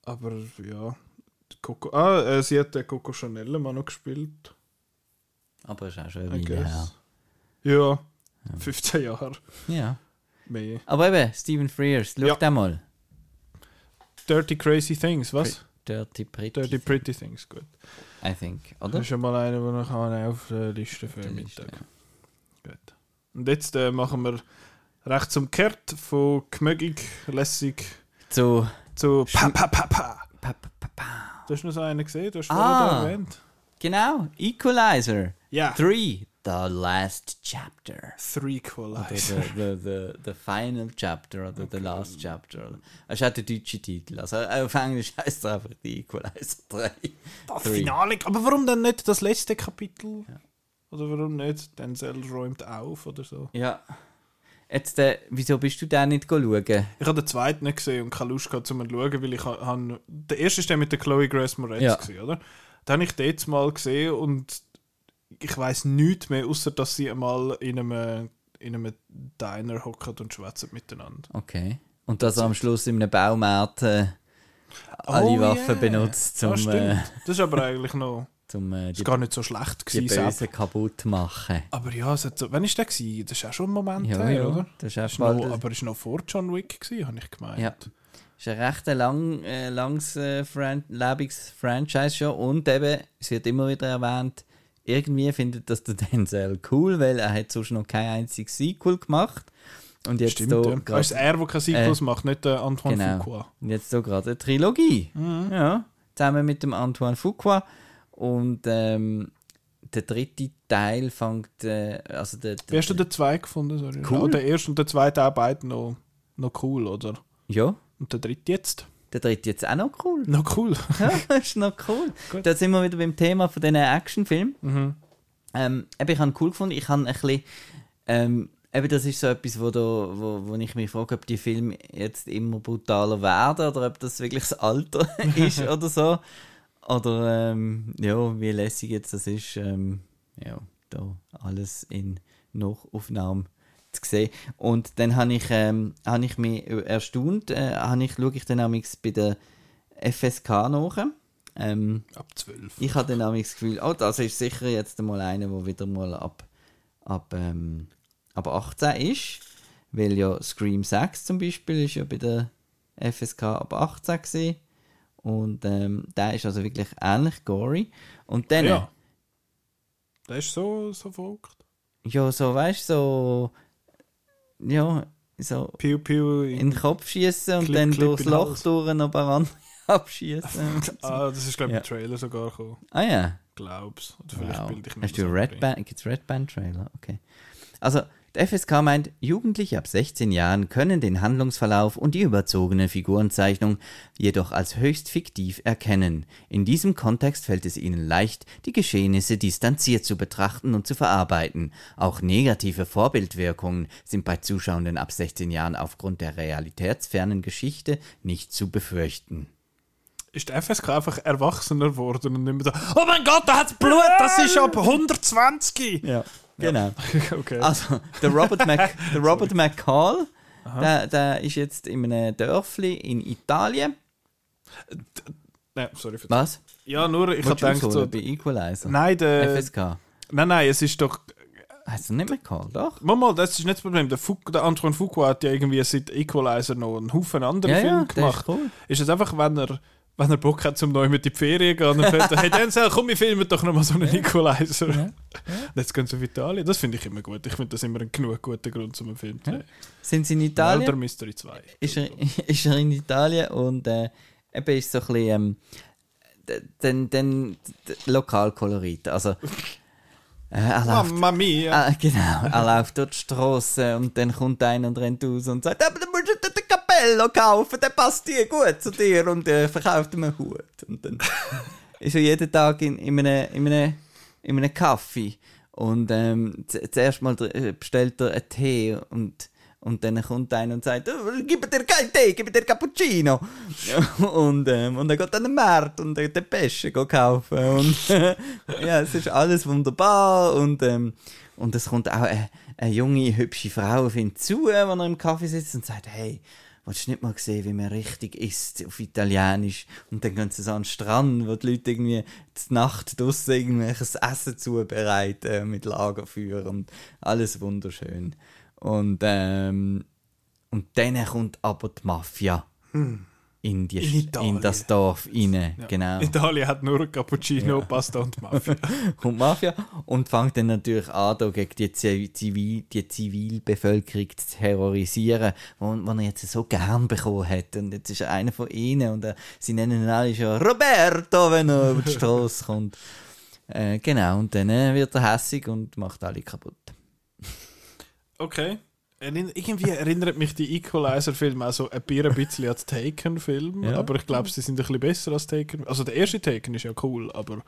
Aber ja, Coco, ah, äh, sie hat den Coco Chanel mal noch gespielt. Aber ist auch schon her. guess. Ja, 15 Jahre Ja. Mehr. Aber eben, Stephen Frears, schau Ja. den mal. Dirty Crazy Things, was? Dirty Pretty. Dirty Pretty Things, gut. I think, Das oder? ist schon mal einer, den ich habe auf der Liste für Der Mittag. Gut. Und jetzt äh, machen wir rechts umgekehrt von gemögig, lässig So. zu pa pa pa pa. Pa, pa, pa, pa. Du hast noch so einen gesehen, du hast Ah. vorher den erwähnt. Genau, Equalizer. Ja. 3. The Last Chapter. Three Oder the, the, the, the Final Chapter oder The Last Chapter. Das ist auch der deutsche Titel. Also auf Englisch heißt er einfach die Equalizer 3. Das Three. Finale. Aber warum dann nicht das letzte Kapitel? Oder warum nicht Denzel räumt auf oder so? Ja. Jetzt, äh, wieso bist du da nicht schauen? Ich habe den zweiten nicht gesehen und keine Lust gehabt, um ihn zu schauen, weil ich ha- han, der erste ist der mit der Chloe Grace Moretz, Ja. gewesen, oder? Den habe ich dort mal gesehen und ich weiß nichts mehr, außer dass sie einmal in einem, in einem Diner hocken und schwätzen miteinander. Okay. Und dass er am Schluss in einem Baumarkt äh, alle Oh, Waffen yeah. benutzt, um, stimmt. äh, Das ist aber eigentlich noch zum (laughs) äh, ist die, gar nicht so schlecht die gewesen. Bösen selbst. kaputt machen. Aber ja, es hat so, wann ist der gewesen? Das ist auch schon ein Moment Ja, her, ja. oder? Das ist Ist noch, aber ist noch vor John Wick gewesen, habe ich gemeint. Ja. ist ein recht lang, äh, langes äh, Fran lebiges Franchise schon und eben, es wird immer wieder erwähnt, irgendwie findet das der (laughs) Denzel cool, weil er hat sonst noch kein einziges Sequel gemacht. Und jetzt Stimmt, da ja. grad- ist er, der keine Sequels Äh, macht, nicht der Antoine genau. Fuqua. Und jetzt so gerade eine Trilogie. Mhm. Ja, zusammen mit dem Antoine Fuqua. Und ähm, der dritte Teil fängt. Äh, also der, der, Wie hast du den zweiten gefunden? Sorry. Cool. Ja, der erste und der zweite beide noch, noch cool, oder? Ja, Und der dritte jetzt? Der dritte jetzt auch noch cool. Noch cool. (laughs) Ja, das ist noch cool. Gut. Da sind wir wieder beim Thema von diesen Actionfilmen. Mhm. Ähm, eben, ich habe cool gefunden. Ich habe ein bisschen. Ähm, eben, das ist so etwas, wo, da, wo, wo ich mich frage, ob die Filme jetzt immer brutaler werden oder ob das wirklich das Alter (laughs) ist oder so. Oder ähm, ja, wie lässig jetzt das ist, ähm, ja, da alles in Nachaufnahme zu sehen. Und dann habe ich, ähm, habe ich mich erstaunt, äh, habe ich, schaue ich dann amigs bei der FSK nach. Ähm, Ab 12. ich habe dann nämlich das Gefühl, oh, das ist sicher jetzt mal einer, der wieder mal ab, ab, ähm, ab 18 ist. Weil ja Scream 6 zum Beispiel ist ja bei der FSK ab 18 gewesen. Und ähm, der ist also wirklich ähnlich gory. Und dann, ja, Ja. Der ist so, so verrückt. so weißt du, so, ja, so Piu Piu in den Kopf schießen und dann durchs Loch Hals. durch noch ein paar andere (laughs) abschießen. (laughs) Ah, das ist, glaube ich, Ja. im Trailer sogar gekommen. ah ja. Glaub's. Oder vielleicht Wow. bilde ich mir Hast du Red ein. Band, gibt's Red Band Trailer? Okay. Also, der FSK meint, Jugendliche ab 16 Jahren können den Handlungsverlauf und die überzogene Figurenzeichnung jedoch als höchst fiktiv erkennen. In diesem Kontext fällt es ihnen leicht, die Geschehnisse distanziert zu betrachten und zu verarbeiten. Auch negative Vorbildwirkungen sind bei Zuschauenden ab 16 Jahren aufgrund der realitätsfernen Geschichte nicht zu befürchten. Ist der FSK einfach erwachsener geworden und nicht mehr so, oh mein Gott, da hat's Blut, das ist ab (laughs) 120! Ja, genau. (laughs) okay. Also, der Robert, Mac, (laughs) der Robert McCall, der, der ist jetzt in einem Dörfli in Italien. Nein, sorry für Was? Ja, nur, ich habe gedacht, so, bei Equalizer? nein, der, FSK. nein, nein, es ist doch, Heißt er nicht McCall, doch? Mal, das ist nicht das Problem. Der, Fuq, der Antoine Fuqua hat ja irgendwie seit Equalizer noch einen Haufen andere Ja, ja, Filme der gemacht. ist cool. Ist es einfach, wenn er, wenn er Bock hat, zum neu mit in die Ferien zu gehen, dann fällt er, hey Denzel, komm, wir filmen doch noch mal so einen Equalizer. Und Jetzt gehen sie auf Italien. Das finde ich immer gut. Ich finde das immer ein genug guter Grund, um einen Film zu Ja. sehen. Sind sie in Italien? Mystery 2. Ist er, (laughs) ist er in Italien und äh, eben ist so ein bisschen ähm, den, den, d- Lokalkolorit. Also, äh, er läuft Mamma mia. Ah, genau, er läuft durch die Straße und dann kommt einer und rennt raus und sagt, aber du musst Capello kaufen, der passt dir gut zu dir und er verkauft ihm einen Hut. Und dann ist er jeden Tag in, in, einem, in, einem, in einem Kaffee und ähm, zuerst mal bestellt er einen Tee und und dann kommt einer und sagt, «Oh, gib dir keinen Tee, gib dir Cappuccino. und, ähm, und er geht an den Markt und den Pesche kaufen. Und ja, es ist alles wunderbar. Und, ähm, und es kommt auch eine, eine junge, hübsche Frau auf ihn zu, wenn er im Kaffee sitzt und sagt, hey, willst du nicht mal sehen, wie man richtig isst auf Italienisch? Und dann gehen sie so an den Strand, wo die Leute irgendwie die Nacht draussen irgendwelches Essen zubereiten äh, mit Lagerfeuer und alles wunderschön. Und, ähm, und dann kommt aber die Mafia in, die, In in, das Dorf rein. Genau. Italien hat nur Cappuccino, Pasta und Mafia. (laughs) kommt Mafia und fängt dann natürlich an, da gegen die, Zi- Zivil, die Zivilbevölkerung zu terrorisieren, wo, wo er jetzt so gern bekommen hat. Und jetzt ist er einer von ihnen und äh, sie nennen ihn alle schon Roberto, wenn er über die (laughs) Straße kommt. Äh, genau, und dann äh, wird er hässig und macht alle kaputt. Okay. Irgendwie erinnert mich die Equalizer-Filme auch so ein bi- ein bisschen an den Taken-Film, Ja. aber ich glaube, sie sind ein bisschen besser als Taken. Also der erste Taken ist ja cool, aber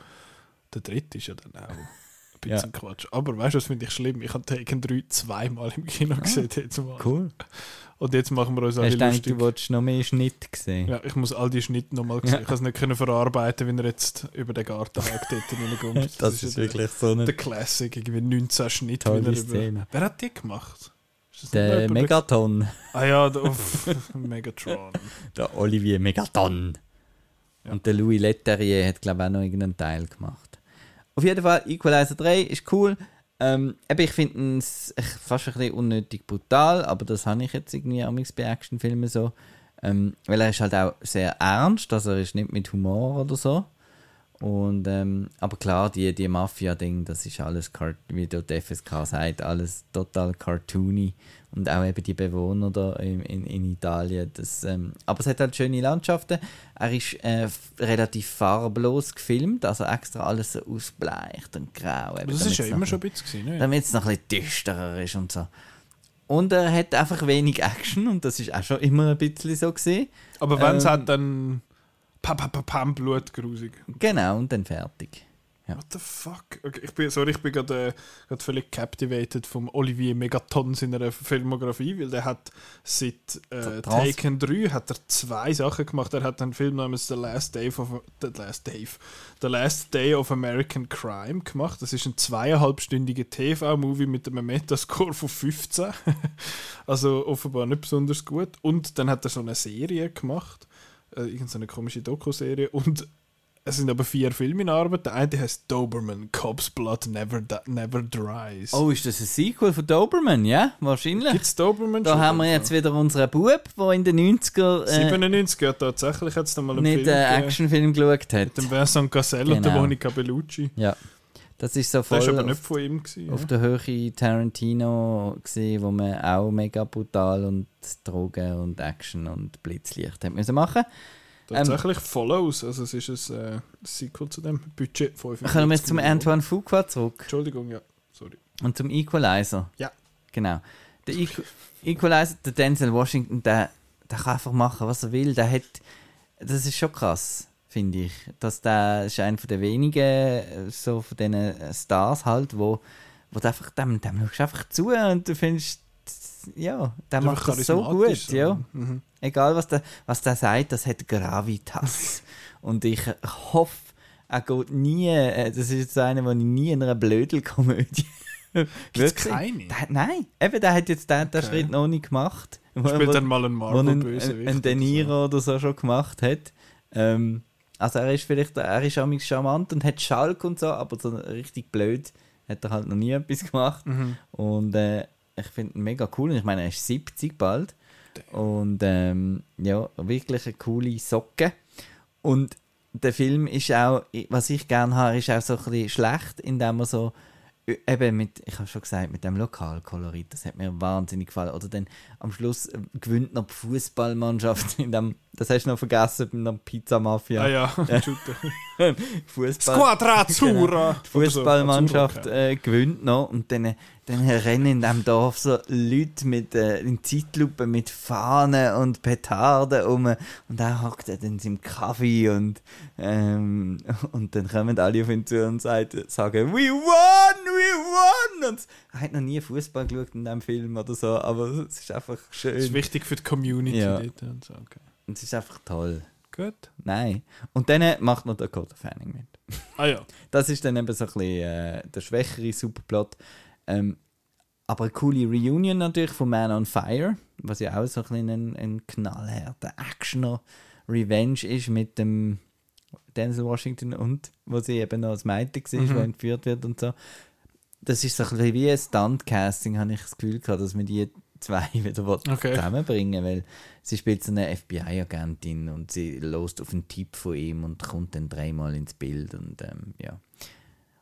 der dritte ist ja dann auch ein (laughs) bisschen Quatsch. Aber weißt du, das finde ich schlimm. Ich habe Taken 3 zweimal im Kino gesehen. Jetzt mal. Ah. Cool. Und jetzt machen wir uns alle lustig. du wolltest noch mehr Schnitt sehen? Ja, ich muss all die Schnitte nochmal sehen. Ja. Ich kann es nicht können verarbeiten, wenn er jetzt über den Gartenhag dort reinkommt. (laughs) Das, ist ja wirklich so der, eine der Classic, irgendwie 19 Schnitte. Tolle Szene. Wer hat die gemacht? Der Megaton. Ah ja, der, (laughs) Megatron. Der Olivier Megaton. Ja. Und der Louis Leterrier hat, glaube ich, auch noch irgendeinen Teil gemacht. Auf jeden Fall, Equalizer 3 ist cool. Ähm, eben, ich finde es fast ein bisschen unnötig brutal, aber das habe ich jetzt irgendwie amigs bei Actionfilmen so. Ähm, weil er ist halt auch sehr ernst, also er ist nicht mit Humor oder so. Und, ähm, aber klar, die, die Mafia-Ding, das ist alles, wie dort die FSK sagt, alles total cartoony. Und auch eben die Bewohner da in, in, in Italien. Das, ähm, aber es hat halt schöne Landschaften. Er ist äh, relativ farblos gefilmt, also extra alles so ausbleicht und grau. eben, das ist ja immer schon ein bisschen ne? damit es noch ein bisschen düsterer ist und so. Und er hat einfach wenig Action und das ist auch schon immer ein bisschen so gesehen. Aber wenn es Ähm, hat, dann pam, pam, pam, pam, blutgrusig. Genau, und dann fertig. What the fuck? Okay, ich bin, sorry, ich bin gerade äh, völlig captivated vom Olivier Megaton seiner Filmografie, weil der hat seit äh, Taken 3 hat er zwei Sachen gemacht. Er hat einen Film namens The Last Day of The Last Day, The Last Day of American Crime gemacht. Das ist ein zweieinhalbstündiger TV-Movie mit einem Metascore von 15. (laughs) also offenbar nicht besonders gut. Und dann hat er so eine Serie gemacht, äh, irgendeine komische Doku-Serie und es sind aber vier Filme in Arbeit. Der eine heißt Doberman, Cob's Blood Never, Never Dries. Oh, ist das ein Sequel von Doberman? Ja, wahrscheinlich. Gibt's Doberman Da schon? haben wir jetzt wieder unseren Bub, der in den 90er äh, 97 ja tatsächlich jetzt noch mal einen nicht Film einen gegeben. Actionfilm geschaut hat. mit dem Vincent Cassel und der Genau. Monica Bellucci. Ja. Das ist so voll ist aber nicht von ihm gewesen. auf ja. der Höhe Tarantino gesehen, wo man auch mega brutal und Drogen und Action und Blitzlicht hat müssen machen. Tatsächlich Follows, also es ist ein äh, Sequel zu dem Budget 45 Kommen wir jetzt zum. Antoine Fuqua zurück. Entschuldigung, ja, sorry. Und zum Equalizer. Ja. Genau. Der Equ Equalizer, der Denzel Washington, der, der kann einfach machen, was er will. Der hat, das ist schon krass, finde ich. Dass der ist einer der wenigen äh, so von diesen äh, Stars halt, wo, wo du einfach, dem, dem schaust einfach zu und du findest, ja, der macht das so gut, ja. Mhm. Egal was der, was der sagt, das hat Gravitas. (laughs) und ich hoffe, er geht nie, äh, das ist jetzt einer, den ich nie in einer Blödelkomödie (laughs) Gibt's keine? Der, hat- nein, eben, der hat jetzt den, den Okay. Schritt noch nicht gemacht. Spielt wo, dann mal einen wo ein, Marvel-Bösewicht. ein, De oder so. Niro oder so schon gemacht hat. Ähm, also er ist vielleicht, er ist amigs charmant und hat Schalk und so, aber so richtig blöd hat er halt noch nie etwas gemacht. Mhm. Und äh, ich finde ihn mega cool. Und ich meine, er ist 70 bald. Und ähm, ja, wirklich eine coole Socke. Und der Film ist auch, was ich gerne habe, ist auch so ein bisschen schlecht, indem er so eben mit, ich habe schon gesagt, mit dem Lokalkolorit, das hat mir wahnsinnig gefallen. Oder dann am Schluss äh, gewinnt noch die Fußballmannschaft in dem, das hast du noch vergessen, mit einer Pizza Mafia. Ah ja, (laughs) Entschuldigung. (laughs) Fußball. Squadra (laughs) Azzurra! Die Fußballmannschaft äh, gewinnt noch und dann, dann rennen in diesem Dorf so Leute mit, äh, in Zeitlupe mit Fahnen und Petarden um und er hockt dann in seinem Kaffee und, ähm, und dann kommen alle auf ihn zu und sagen «We won! We won!» und er hat noch nie Fußball geschaut in diesem Film oder so, aber es ist einfach Das ist schön wichtig für die Community. Ja. und so. okay. und es ist einfach toll. Gut. Nein. Und dann macht noch Dakota Fanning mit. Ah ja. (laughs) Das ist dann eben so ein bisschen äh, der schwächere Superplot. Ähm, aber eine coole Reunion natürlich von Man on Fire, was ja auch so ein, bisschen ein, ein knallharter Actioner Revenge ist mit dem Denzel Washington und wo sie eben noch als Mädchen war, Mhm. wo entführt wird und so. Das ist so ein bisschen wie ein Stunt-Casting, habe ich das Gefühl gehabt, dass man die zwei (laughs) wieder Okay. zusammenbringen weil sie spielt so eine FBI-Agentin und sie lost auf einen Tipp von ihm und kommt dann dreimal ins Bild und ähm, ja.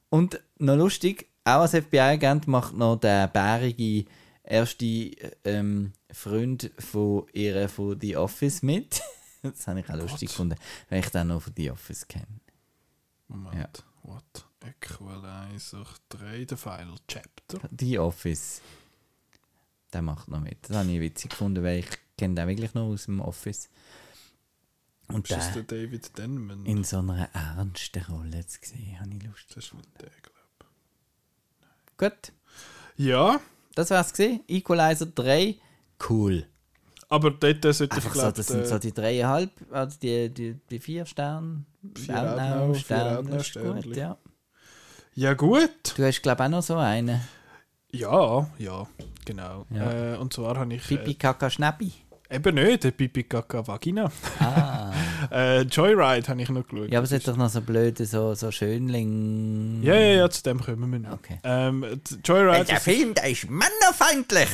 Und noch lustig, auch als FBI-Agent macht noch der bärige erste ähm, Freund von ihr von The Office mit. (laughs) das habe ich auch lustig gefunden, weil ich den noch von The Office kenne. Moment. What? Equalizer 3, der Final Chapter. The Office. Der macht noch mit. Das habe ich witzig gefunden, weil ich kenne den wirklich noch aus dem Office. Und Ist der David Denman? in so einer ernsten Rolle zu sehen, habe ich Lust. das ist mit der, glaube Gut, ich. Ja, das war's gesehen. Equalizer 3, cool. aber dort sollte ich Einfach so, glaube das sind so die dreieinhalb, also die, die, die vier Sterne. Vier Outnow Outnow, vier Sterne, Outnow das ist gut, Sternchen. ja. Ja, gut. Du hast, glaube ich, auch noch so einen. Ja, ja, genau. Ja. Äh, und zwar habe ich. Pipi, Kaka, Schnäppi. Äh, eben nicht, der Pipi Kaka Vagina. Ah. (laughs) Äh, Joyride habe ich noch geschaut. ja, aber es hat doch noch so blöde, so, so Schönling. Ja, ja, ja, zu dem kommen wir noch. Okay. Ähm, Joyride. Der ist- Film, der ist männerfeindlich.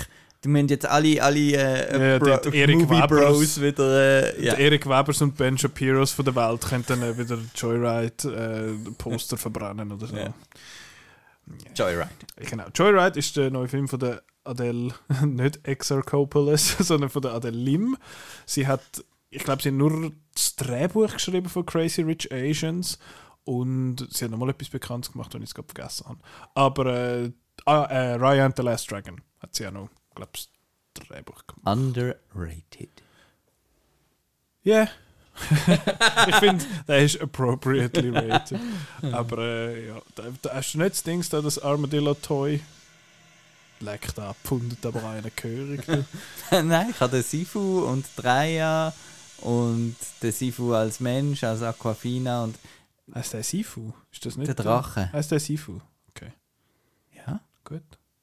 Die müssen jetzt alle, alle äh, Ja, Bro, Movie Webers. Bros wieder. Äh, ja. Erik Webers und Ben Shapiros von der Welt können dann äh, wieder Joyride-Poster verbrennen oder so. Ja. Joyride. Genau. Joyride ist der neue Film von der Adele, (laughs) nicht Exarchopoulos, (laughs) sondern von der Adele Lim. Sie hat, ich glaube, sie hat nur das Drehbuch geschrieben von Crazy Rich Asians und sie hat nochmal etwas Bekanntes gemacht, was ich es gerade vergessen habe. Aber äh, ah, äh, Raya and the Last Dragon hat sie ja noch, glaube ich, das Drehbuch gemacht. Underrated. Ja. (laughs) ich finde, der ist appropriately rated. Aber äh, ja, da, da hast du nicht das Ding, da das Armadillo-Toy leckt ab, pundet aber einen gehörig. (laughs) Nein, ich habe den Sifu und Raya und den Sifu als Mensch, als Aquafina und Heißt der Sifu? Ist das nicht der Drache. Heißt der Sifu? Ja, Gut.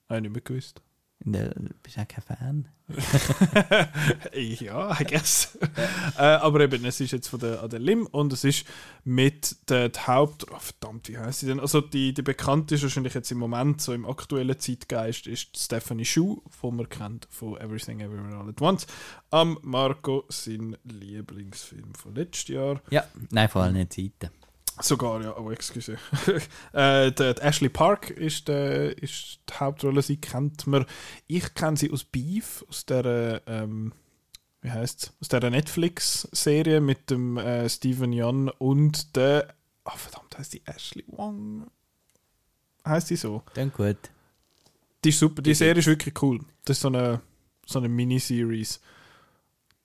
Habe ich nicht mehr gewusst. Und der, bist du auch kein Fan? (laughs) ja, I guess. äh, aber eben, es ist jetzt von der Adele Lim und es ist mit der die Haupt... Oh, verdammt, wie heißt sie denn? Also die, die bekannt ist wahrscheinlich jetzt im Moment, so im aktuellen Zeitgeist, ist Stephanie Shu, die man kennt von Everything Everywhere All at Once. Am Marco, sein Lieblingsfilm von letztes Jahr. Ja, nein, vor allem nicht Zeiten. Sogar, ja, oh, excuse. (laughs) äh, der, die Ashley Park ist, der, ist die Hauptrolle, sie kennt man. Ich kenne sie aus Beef, aus der, ähm, wie heißt aus der Netflix-Serie mit dem äh, Steven Yeun und der, ah verdammt, heißt die Ashley Wong? Heißt sie so? Dann gut. Die ist super, die Serie ist wirklich cool. Das ist so eine, so eine Miniseries.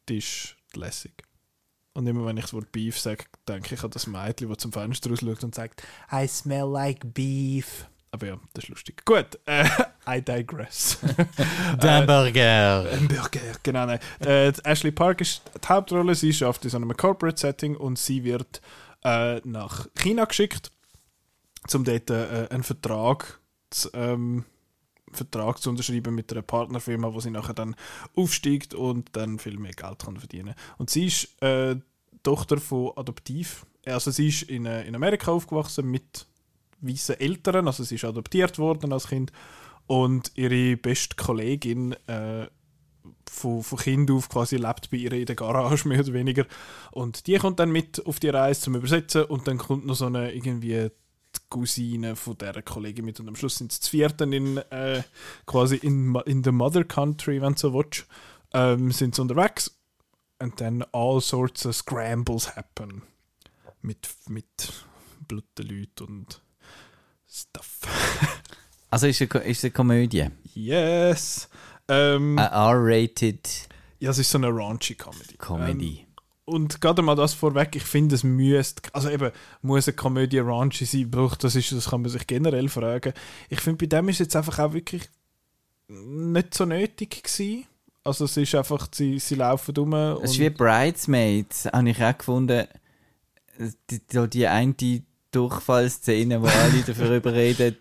Die ist lässig. Und immer wenn ich das Wort Beef sage, denke ich an das Mädchen, das zum Fenster rausschaut und sagt, I smell like beef. Aber ja, das ist lustig. Gut, äh, (laughs) I digress. (laughs) Der Burger. Ein Burger, genau. Nein. Äh, Ashley Park ist die Hauptrolle. Sie schafft in so einem Corporate-Setting und sie wird äh, nach China geschickt, um dort äh, einen Vertrag zu, ähm, Vertrag zu unterschreiben mit einer Partnerfirma, wo sie nachher dann aufsteigt und dann viel mehr Geld kann verdienen. Und sie ist äh, Tochter von Adoptiv. Also sie ist in, äh, in Amerika aufgewachsen mit weißen Eltern, also sie ist adoptiert worden als Kind und ihre beste Kollegin äh, von, von Kind auf quasi lebt bei ihr in der Garage (laughs) mehr oder weniger und die kommt dann mit auf die Reise zum Übersetzen und dann kommt noch so eine irgendwie Cousine von der Kollegin mit und am Schluss sind sie zu vierten in äh, quasi in, in the Mother Country, wenn du so willst, ähm, sind sie unterwegs and then all sorts of scrambles happen mit, mit Leuten und Stuff. (laughs) Also ist es eine, ist es eine Komödie. Yes! Ähm, R-rated Ja, es ist so eine raunchy Comedy. Comedy. Ähm, und gerade mal das vorweg, ich finde, es müsste, also eben, muss eine Komödie raunchy sein, braucht das ist, das kann man sich generell fragen. Ich finde, bei dem ist jetzt einfach auch wirklich nicht so nötig gewesen. Also es ist einfach, sie, sie laufen rum Es ist wie Bridesmaids, habe ich auch gefunden. Die, die, die eine Durchfallszene, wo alle dafür (laughs) reden,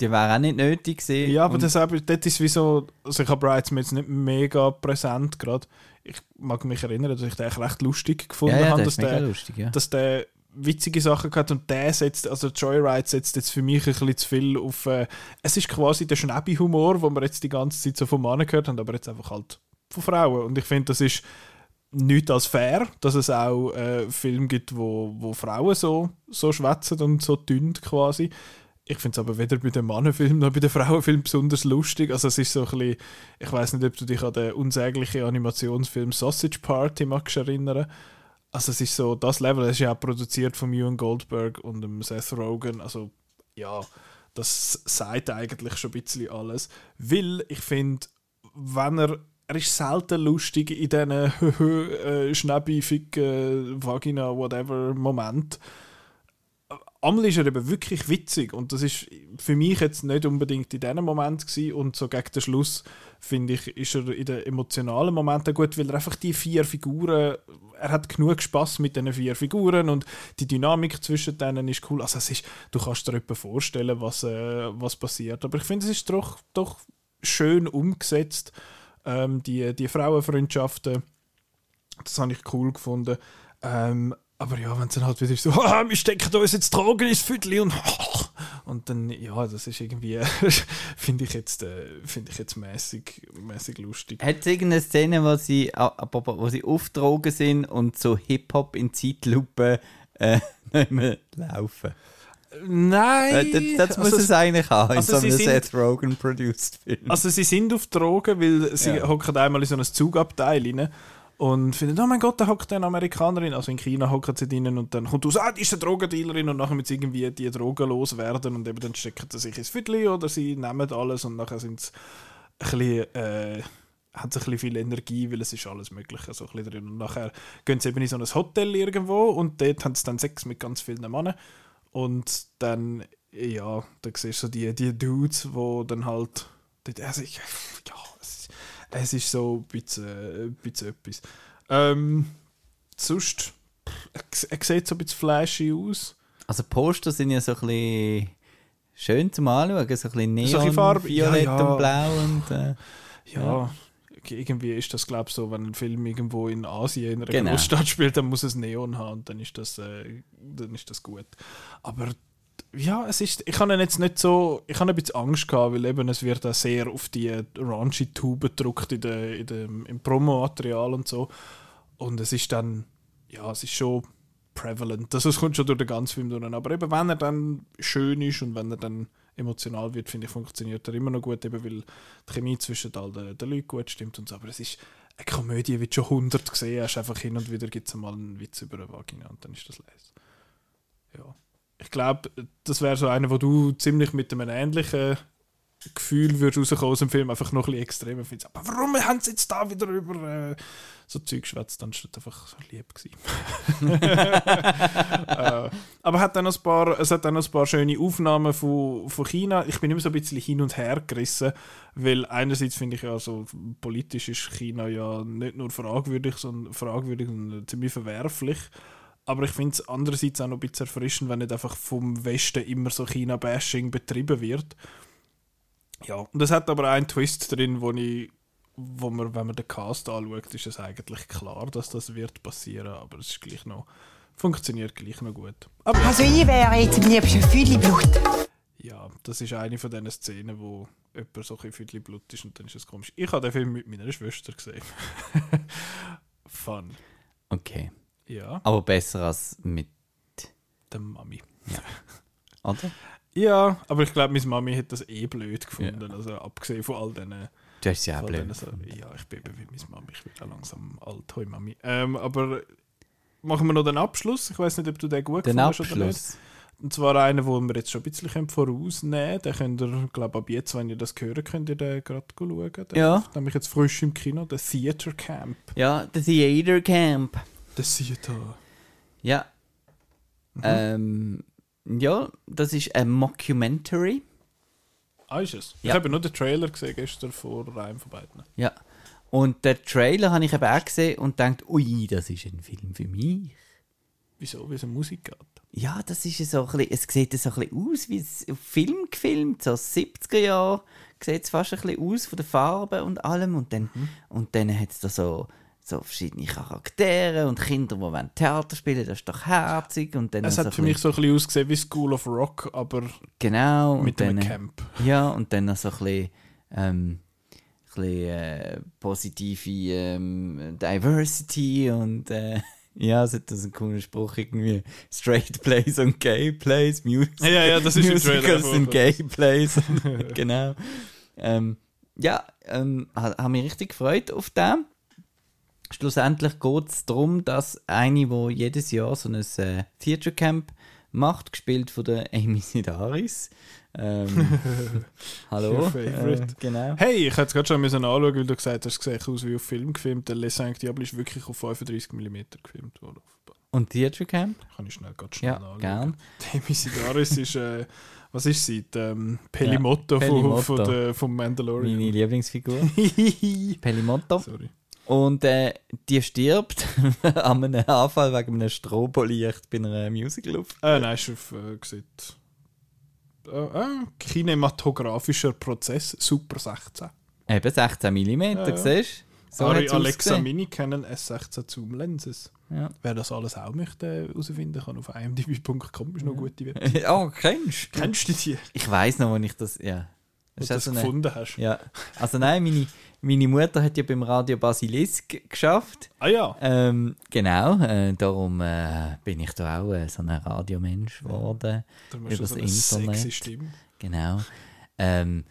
die wäre auch nicht nötig gewesen. Ja, aber eben, das ist wie so, also ich habe Bridesmaids nicht mega präsent gerade. Ich mag mich erinnern, dass ich den echt recht lustig gefunden ja, ja, habe, das dass der, lustig, ja. dass der witzige Sachen hat und der setzt, also Joyride setzt jetzt für mich ein bisschen zu viel auf, äh, es ist quasi der Schnäbi-Humor, den wir jetzt die ganze Zeit so von Männern gehört haben, aber jetzt einfach halt von Frauen und ich finde, das ist nicht als fair, dass es auch äh, Filme gibt, wo, wo Frauen so, so schwätzen und so dünn quasi. Ich finde es aber weder bei den Mannenfilmen noch bei den Frauenfilmen besonders lustig. Also es ist so ein bisschen, ich weiß nicht, ob du dich an den unsäglichen Animationsfilm Sausage Party magst erinnern. Also es ist so das Level, das ist ja auch produziert von Ewan Goldberg und dem Seth Rogen. Also ja, das sagt eigentlich schon ein bisschen alles. Weil ich finde, wenn er er ist selten lustig in diesen (laughs) äh, fick, äh, Vagina, whatever Moment. Einmal ist er eben wirklich witzig und das ist für mich jetzt nicht unbedingt in diesem Moment gewesen. und so gegen den Schluss finde ich, ist er in den emotionalen Momenten gut, weil er einfach die vier Figuren, er hat genug Spaß mit diesen vier Figuren und die Dynamik zwischen denen ist cool. Also es ist, du kannst dir etwa vorstellen, was, äh, was passiert, aber ich finde, es ist doch, doch schön umgesetzt, ähm, die, die Frauenfreundschaften, das habe ich cool gefunden. Ähm, aber ja, wenn es dann halt wieder so, (laughs) ah, wir stecken da uns jetzt Drogen ins Viertel und, (laughs) Und dann, ja, das ist irgendwie, (laughs) finde ich jetzt, äh, finde ich jetzt mäßig, mäßig lustig. Hat es irgendeine Szene, wo sie, wo sie auf Drogen sind und so Hip-Hop in Zeitlupe äh, nicht mehr laufen? Nein! Äh, das, das muss also, es eigentlich haben, in also so einem Seth Rogen-produced Film. Also sie sind auf Drogen, weil sie Ja. hocken einmal in so ein Zugabteil rein und finden, oh mein Gott, da hockt eine Amerikanerin. Also in China hocken sie drinnen und dann kommt aus, ah, die ist eine Drogendealerin und nachher sie irgendwie die Drogen loswerden und eben dann stecken sie sich ins Viertel oder sie nehmen alles und nachher sind sie ein bisschen, äh, haben sie ein bisschen viel Energie, weil es ist alles Mögliche so ein drin. Und nachher gehen sie eben in so ein Hotel irgendwo und dort haben sie dann Sex mit ganz vielen Männern. Und dann, ja, da siehst du so die, die Dudes, wo dann halt. dort- Also ja, es ist, so ein bisschen, ein bisschen etwas. Ähm, sonst, er, sieht so ein bisschen flashy aus. Also Poster sind ja so ein bisschen schön zum Anschauen, so ein bisschen So ein Neon, bisschen Farbe, Violett ja, ja. und Blau und äh, Ja, irgendwie ist das, glaube ich, so, wenn ein Film irgendwo in Asien in einer Genau. Großstadt spielt, dann muss es Neon haben und dann ist das, äh, dann ist das gut. Aber ja, es ist, ich habe jetzt nicht so, ich habe ein bisschen Angst gehabt, weil eben es wird auch sehr auf die raunchy Tube gedruckt in der, in dem, im Promomaterial und so. Und es ist dann, ja, es ist schon prevalent. Also es kommt schon durch den ganzen Film durch. Aber eben, wenn er dann schön ist und wenn er dann emotional wird, finde ich, funktioniert er immer noch gut, eben weil die Chemie zwischen all den, den Leuten gut stimmt und so. Aber es ist eine Komödie, wie du schon 100 gesehen hast. Einfach hin und wieder gibt es mal einen Witz über eine Vagina und dann ist das les. Ja. Ich glaube, das wäre so einer, wo du ziemlich mit einem ähnlichen Gefühl würdest rauskommen aus dem Film, einfach noch ein bisschen extremer findest. Aber warum haben sie jetzt da wieder über äh, so Zeug geschwätzt? Dann ist das einfach so lieb gewesen. (laughs) (laughs) äh, aber hat dann ein paar, es hat dann noch ein paar schöne Aufnahmen von, von China. Ich bin immer so ein bisschen hin und her gerissen, weil einerseits finde ich ja, so politisch ist China ja nicht nur fragwürdig, sondern fragwürdig und ziemlich verwerflich. Aber ich finde es andererseits auch noch ein bisschen erfrischend, wenn nicht einfach vom Westen immer so China-Bashing betrieben wird. Ja, und es hat aber einen Twist drin, wo ich, wo man, wenn man den Cast anschaut, ist es eigentlich klar, dass das wird passieren, aber es ist gleich noch, funktioniert gleich noch gut. Aber Also ich wäre jetzt am liebsten Fülliblut. ja, das ist eine von diesen Szenen, wo jemand so ein bisschen Blut ist und dann ist es komisch. Ich habe den Film mit meiner Schwester gesehen. (laughs) Fun. okay. Ja, Aber besser als mit, der Mami. (laughs) oder? Ja, aber ich glaube, meine Mami hat das eh blöd gefunden. Also abgesehen von all diesen. Du hast sie auch blöd. so, ja, ich bin wie meine Mami. Ich werde auch langsam alt. Hoi Mami. Ähm, aber machen wir noch den Abschluss. Ich weiß nicht, ob du den gut Den gefunden hast oder nicht. Und zwar einen, den wir jetzt schon ein bisschen vorausnehmen können. Den könnt ihr, glaube ab jetzt, wenn ihr das hört, könnt ihr den gerade schauen. Der Ja. Nämlich jetzt frisch im Kino, der Theater Camp. Ja, The Theater Camp. Der Theater. Ja. Mhm. Ähm, ja, das ist ein Mockumentary. Ah, ist es? Ich Ja. habe nur den Trailer gesehen gestern vor einem von beiden. Ja. Und den Trailer habe ich eben auch gesehen und gedacht, ui, das ist ein Film für mich. Wieso? Wie es um Musik geht. Ja, das ist so ein bisschen, es sieht so ein bisschen aus wie es auf Film gefilmt, so 70er Jahre sieht es fast ein bisschen aus von den Farben und allem und dann, Mhm. und dann hat es da so, so verschiedene Charaktere und Kinder, die wollen Theater spielen, das ist doch herzig und dann Es hat für mich so ein bisschen ausgesehen wie School of Rock, aber genau mit und einem dann, Camp. Ja, und dann noch so ein bisschen, ähm, ein bisschen äh, positive ähm, Diversity und äh, (laughs) ja, es hat so einen coolen Spruch irgendwie Straight Plays und Gay Plays, Music Ja, ja, das ist Musicals vorgekommen. Gay Plays, (laughs) (laughs) genau. Ähm, ja, ähm, ha- haben mich richtig gefreut auf den. Schlussendlich geht es darum, dass eine, wo jedes Jahr so ein äh, Theater Camp macht, gespielt von der Amy Sidaris. Ähm, (laughs) hallo. Äh, genau. Hey, ich hätte es gerade schon müssen anschauen, weil du gesagt hast, es sieht aus wie auf Film gefilmt. Der Les Cinq Diable ist wirklich auf 35 mm gefilmt worden. Und Theater Camp? Kann ich schnell, ganz schnell Ja, anschauen. gern. (laughs) Demi Sidaris ist, äh, was ist sie? Die, ähm, Pelimotto, Ja, von, Pelimotto. von der, vom Mandalorian. Meine Lieblingsfigur. (laughs) Pelimotto. Sorry. Und äh, die stirbt (laughs) an einem Anfall wegen einem Strobolicht bei einer Musical-Luft. Äh, nein, ist auf, äh, gesagt, äh, äh, kinematografischer Prozess, Super 16. Eben 16 mm, ja. siehst du? So Ari Alexa ausgesehen. Mini Canon S16 Zoom Lenses. Ja. Wer das alles auch möchte herausfinden kann, auf imdb.com ist noch gute Website. oh, (laughs) kennst du? Kennst du die, Ich weiß noch, wo ich das. Ja. Ist das eine- gefunden hast? Ja. Also nein, meine, meine Mutter hat ja beim Radio Basilisk geschafft. Ah ja, Ähm, genau, äh, darum äh, bin ich da auch äh, so ein Radiomensch geworden. da musst du Übers so Internet. sexy Stimme. Genau. Ähm,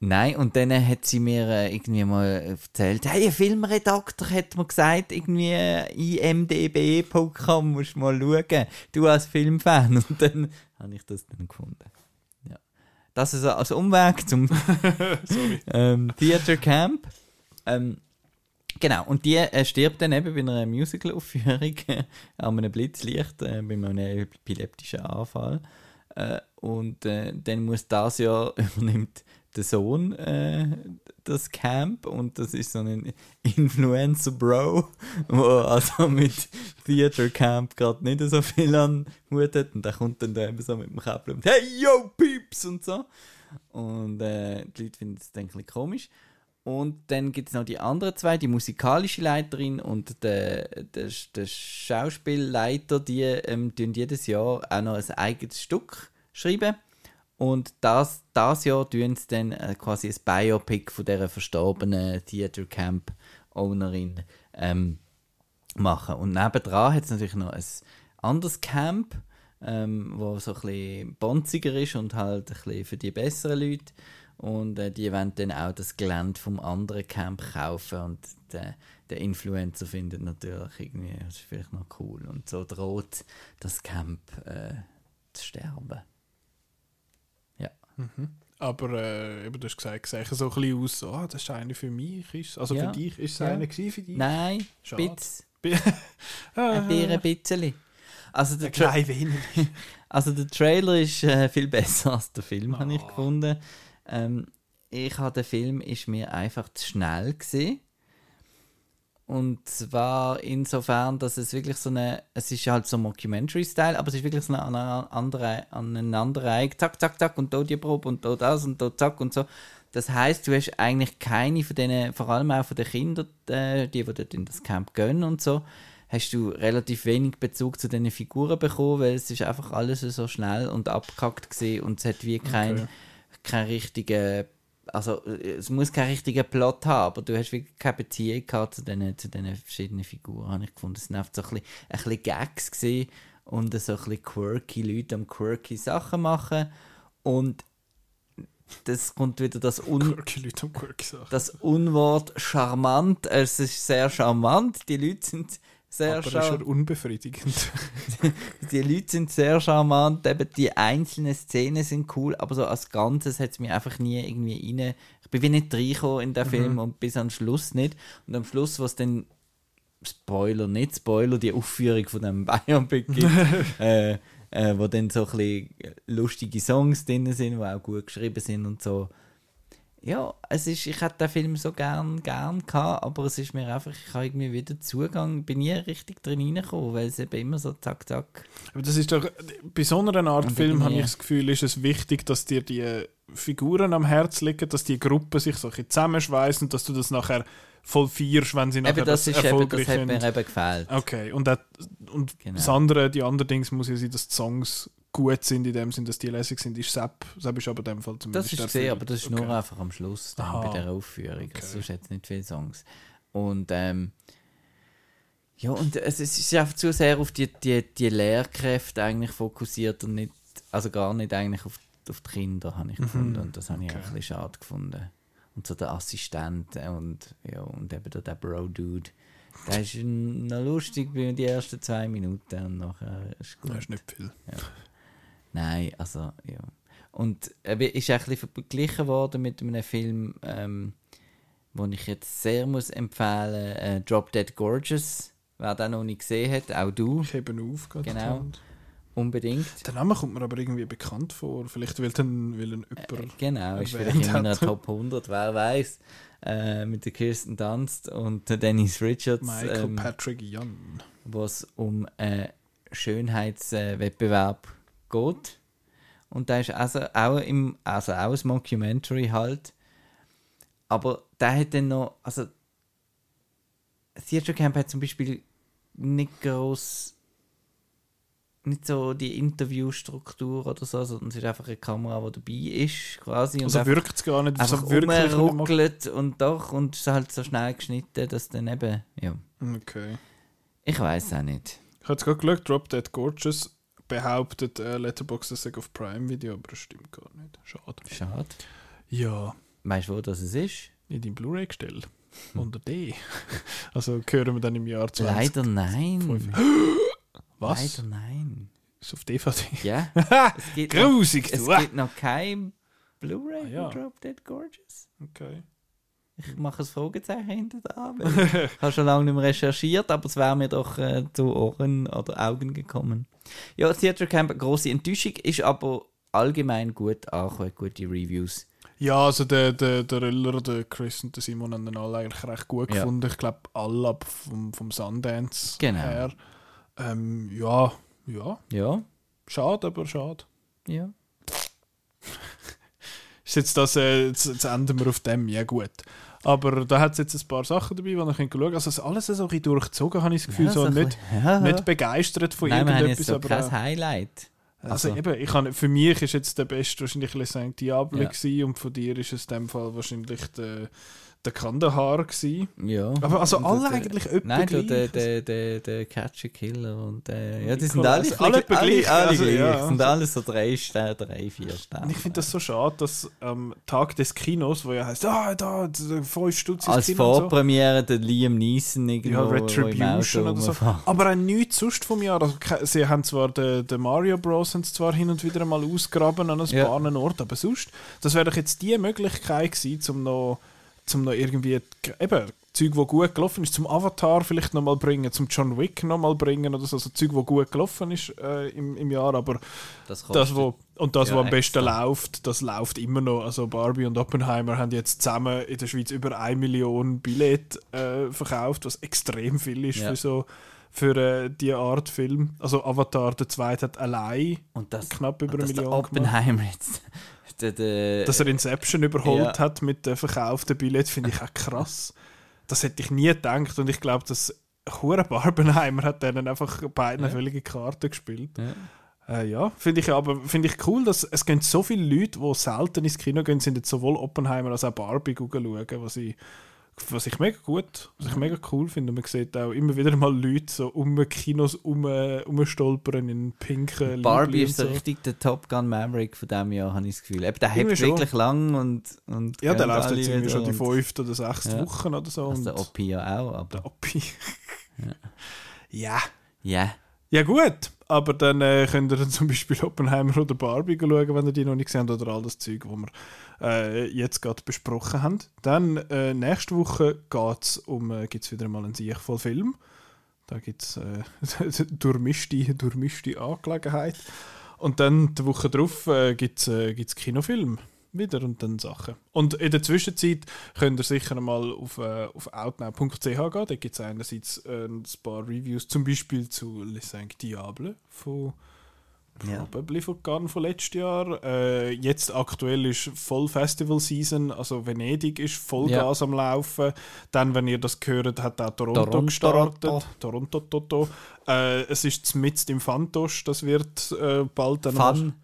nein, und dann hat sie mir äh, irgendwie mal erzählt, hey, ein Filmredakteur hat mir gesagt, irgendwie äh, imdb.com musst du mal schauen, du als Filmfan. (laughs) Und dann habe ich das dann gefunden. Ja. Das ist als Umweg zum (laughs) ähm, Theater Camp. Ähm, genau, und die äh, stirbt dann eben bei einer Musical-Aufführung (laughs) an einem Blitzlicht, äh, bei einem epileptischen Anfall. Äh, und äh, dann muss das Jahr (laughs) übernimmt der Sohn äh, das Camp und das ist so ein Influencer-Bro, wo also mit Theater Camp gerade nicht so viel an Hut hat und der kommt dann da eben so mit dem Käppchen und «Hey, yo, Peeps!» und so. Und äh, die Leute finden das dann ein bisschen komisch. Und dann gibt es noch die anderen zwei, die musikalische Leiterin und der, der, der Schauspielleiter, die ähm, jedes Jahr auch noch ein eigenes Stück schreiben. Und das, das Jahr tun sie dann äh, quasi ein Biopic von dieser verstorbenen Theater Camp Ownerin ähm, machen. Und nebendran hat es natürlich noch ein anderes Camp, ähm, wo so ein bisschen bonziger ist und halt ein bisschen für die besseren Leute. Und äh, die wollen dann auch das Gelände vom anderen Camp kaufen und der, der Influencer findet natürlich irgendwie, das ist vielleicht noch cool. Und so droht das Camp äh, zu sterben. Ja. Aber äh, eben, du hast gesagt, es sah so ein bisschen aus, so, ah, das ist einer für mich. Ist, also Ja. für dich, ist es Ja. einer gewesen für dich? Nein, Schade. Bitz. Ah, (laughs) Ein Bier ein bisschen. Also der, Tra (laughs) also der Trailer ist äh, viel besser als der Film, habe ich Oh. gefunden. Ähm, ich habe den Film ist mir einfach zu schnell gesehen. Und zwar insofern, dass es wirklich so eine, es ist halt so Mockumentary-Style, aber es ist wirklich so eine andere, aneinanderreihung, zack, zack, zack, und da die Probe und da das und da zack und so. Das heißt, du hast eigentlich keine von denen, vor allem auch von den Kindern, äh, die, die dort in das Camp gehen und so, hast du relativ wenig Bezug zu diesen Figuren bekommen, weil es ist einfach alles so schnell und abgekackt gesehen und es hat wie kein, Okay. kein richtigen also äh, es muss keinen richtigen Plot haben, aber du hast wirklich keine Beziehung gehabt zu diesen, zu diesen verschiedenen Figuren, habe ich gefunden. Es sind einfach so ein bisschen, ein bisschen Gags gewesen und so ein bisschen quirky Leute am quirky Sachen machen und das kommt wieder das Un Quirky Leute am Quirky Sachen. das Unwort charmant. Es ist sehr charmant. Die Leute sind sehr Aber ist er unbefriedigend. (laughs) Die Leute sind sehr charmant. Eben die einzelnen Szenen sind cool, aber so als Ganzes hat es mir einfach nie irgendwie rein. Ich bin wie nicht reingekommen in den Film und bis am Schluss nicht. Und am Schluss, was dann Spoiler, nicht Spoiler, die Aufführung von dem (laughs) Biopic gibt, (laughs) äh, äh, wo dann so ein bisschen lustige Songs drin sind, die auch gut geschrieben sind und so. Ja, es ist, ich hätte den Film so gern, gern gehabt, aber es ist mir einfach, ich habe irgendwie wieder Zugang, bin nie richtig drin reingekommen, weil es eben immer so zack, zack. Aber das ist doch, bei so einer Art Und Film habe ich das Gefühl, ist es wichtig, dass dir die Figuren am Herz liegen, dass die Gruppe sich so ein bisschen zusammenschweißt und dass du das nachher voll feierst, wenn sie nachher Eben, das, ist eben, erfolgreich das hat mir eben gefällt. Okay, und, das, und Genau. das andere, die anderen Dings muss ja sein, dass die Songs gut sind, in dem Sinn, dass die lässig sind, ist Sepp. Sepp ist aber in dem Fall Das zumindest ist der gesehen, aber das ist okay. nur einfach am Schluss dann Aha. bei der Aufführung. Okay. Also sonst es nicht viele Songs. Und ähm, ja, und es, ist einfach zu sehr auf die, die, die Lehrkräfte eigentlich fokussiert und nicht, also gar nicht eigentlich auf, auf die Kinder, habe ich gefunden. Und das habe ich Mhm. Okay. auch ein bisschen schade gefunden. Und so der Assistent und, ja, und eben der, der Bro-Dude. Der ist noch lustig bei die ersten zwei Minuten und nachher ist gut. Das ist nicht viel. Nein, also ja. Und er ist auch ein bisschen verglichen worden mit einem Film, ähm, den ich jetzt sehr muss empfehlen äh, Drop Dead Gorgeous. Wer den noch nicht gesehen hat, auch du, Ich hebe ihn auf. gerade Genau. unbedingt. Der Name kommt mir aber irgendwie bekannt vor. Vielleicht will dann will ihn Äh, jemand... genau, ist vielleicht in meiner. Top 100, wer weiß. Äh, mit der Kirsten Dunst und der Dennis Richards. Michael ähm, Patrick Young. wo es um einen Schönheitswettbewerb geht. Und da ist also auch, im, also auch ein Mockumentary halt. Aber der hat dann noch, also Theatre Camp hat zum Beispiel nicht groß nicht so die Interviewstruktur oder so, sondern es ist einfach eine Kamera, die dabei ist, quasi. Und Also wirkt es gar nicht einfach so rumruckelt und doch und es ist halt so schnell geschnitten, dass dann eben, ja, Okay. ich weiß auch nicht. Ich habe jetzt gerade geschaut, Drop Dead Gorgeous behauptet, äh, Letterboxd sei auf Prime Video, aber das stimmt gar nicht. Schade. Schade. Ja, Weißt du, wo das es ist? in deinem Blu-ray-Gestell. Unter D. (laughs) Also hören wir dann im Jahr 20. Leider nein. (gasps) Was? Leider nein. Ist auf DVD. Ja, (laughs) es Grusig, es du. gibt noch kein Blu-ray Ah, ja. Drop Dead Gorgeous. Okay. Ich mache ein Fragezeichen hinter da. (laughs) Ich habe schon lange nicht mehr recherchiert, aber es wäre mir doch äh, zu Ohren oder Augen gekommen. Ja, Theatre Camp, große Enttäuschung, ist aber allgemein gut angekommen, gute Reviews. Ja, also der, der, der Riller, der Chris und der Simon haben den alle eigentlich recht gut Ja. gefunden. Ich glaube, alle ab vom, vom Sundance Genau. her. Ähm, ja, ja. Ja, Schade, aber schade. ja. (laughs) Ist jetzt das, äh, jetzt, jetzt enden wir auf dem, ja gut. Aber da hat es jetzt ein paar Sachen dabei, die ich schauen kann. Also ist alles so ein bisschen durchgezogen, habe ich das Gefühl. ja, so ein nicht, bisschen- ja. nicht begeistert von Nein, irgendetwas. so aber, kein äh, Highlight. Also, Also- eben, ich kann, für mich ist jetzt der beste wahrscheinlich Saint Diable Ja. gewesen, und von dir ist es in dem Fall wahrscheinlich der, der Kandahar gewesen. Ja. Aber also alle der- eigentlich etwa Nein, du, der, der, der, der Catcher Killer und äh, ja, die sind alle, alle alle, alle also, gleich. sind alles so drei Sterne, drei, vier Sterne. Ich finde das so schade, dass am Tag des Kinos, wo ja heißt, ah, da, da, fünf Stutz Als. Vorpremiere der Liam Neeson irgendwo, Ja, Retribution oder so. Aber auch nichts sonst vom Jahr. Also, sie haben zwar den, den Mario Bros. zwar hin und wieder mal ausgraben an ein Ja. paar Orten, aber sonst, das wäre doch jetzt die Möglichkeit gewesen, um noch, zum noch irgendwie, eben, Zeug, wo gut gelaufen ist, zum Avatar vielleicht nochmal bringen, zum John Wick nochmal bringen oder so, also Zeug, wo gut gelaufen ist äh, im, im Jahr, aber Das, das, wo, und das, Ja, was am besten extra. läuft, das läuft immer noch. Also Barbie und Oppenheimer haben jetzt zusammen in der Schweiz über 1 Million Billett äh, verkauft, was extrem viel ist Ja. für so für äh, die Art Film. Also Avatar, der zweite hat allein und das, knapp über eine Million gemacht. Oppenheimer jetzt, der, der, Dass er Inception überholt Ja. hat mit den verkauften Billett, finde ich auch krass. Das hätte ich nie gedacht und ich glaube, dass Hure Barbenheimer hat denen einfach beiden Ja. völlige Karten gespielt. Ja. Äh, ja, finde ich aber finde ich cool, dass es gehen so viele Leute, die selten ins Kino gehen, sind jetzt sowohl Oppenheimer als auch Barbie schauen, was ich, was ich mega gut, was ich mega cool finde. Und man sieht auch immer wieder mal Leute so um Kinos um, umstolpern in pinken Barbie ist so richtig der Top Gun Maverick von diesem Jahr, habe ich das Gefühl. Eben, der schon. wirklich lang und, und Ja, der läuft jetzt irgendwie schon die fünfte oder sechste Ja. Wochen oder so. Also der Oppi ja auch, aber der Oppi. ja. (laughs) ja. Ja gut, aber dann äh, könnt ihr dann (laughs) zum Beispiel Oppenheimer oder Barbie schauen, wenn ihr die noch nicht gesehen habt, oder all das Zeug, was wir äh, jetzt gerade besprochen haben. Dann äh, nächste Woche geht's um, äh, gibt es wieder mal einen Sieg voll Film. Da gibt es äh, (laughs) durchmischte, durchmischte Angelegenheit. Und dann die Woche drauf äh, gibt es äh, gibt's Kinofilm wieder und dann Sachen. Und in der Zwischenzeit könnt ihr sicher mal auf, äh, auf outnow.ch gehen. Da gibt es einerseits äh, ein paar Reviews, zum Beispiel zu Le Cinq Diable von Ja. probably von, von letztes Jahr. Äh, jetzt aktuell ist voll Festival Season, also Venedig ist Vollgas am Laufen. Dann, wenn ihr das gehört, hat auch Toronto, Toronto, gestartet. Toronto. Toronto, Toto. Äh, es ist mitten im Fantosch, das wird äh, bald dann Fun.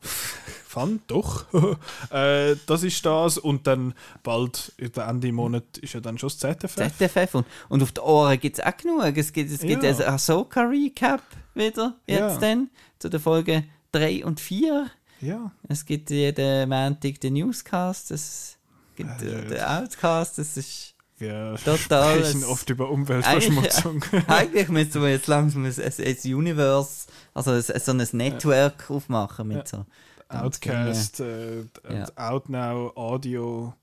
(laughs) Fun, doch. (laughs) äh, das ist das. Und dann bald, Ende Monat, ist ja dann schon das ZFF. ZFF und, und auf den Ohren gibt es auch genug. Es gibt, es gibt Ja. ein Ahsoka-Recap wieder, jetzt Ja. dann, zu der Folge 3 und 4. ja. Es gibt jeden Montag den Newscast, es gibt Ja, äh, den Outcast, es ist Wir Total, sprechen oft über Umweltverschmutzung. Eigentlich müssen wir jetzt langsam ein, ein, ein Universe, also ein, so ein Network aufmachen mit so. Outcast, äh, Ja. Outnow, Audio,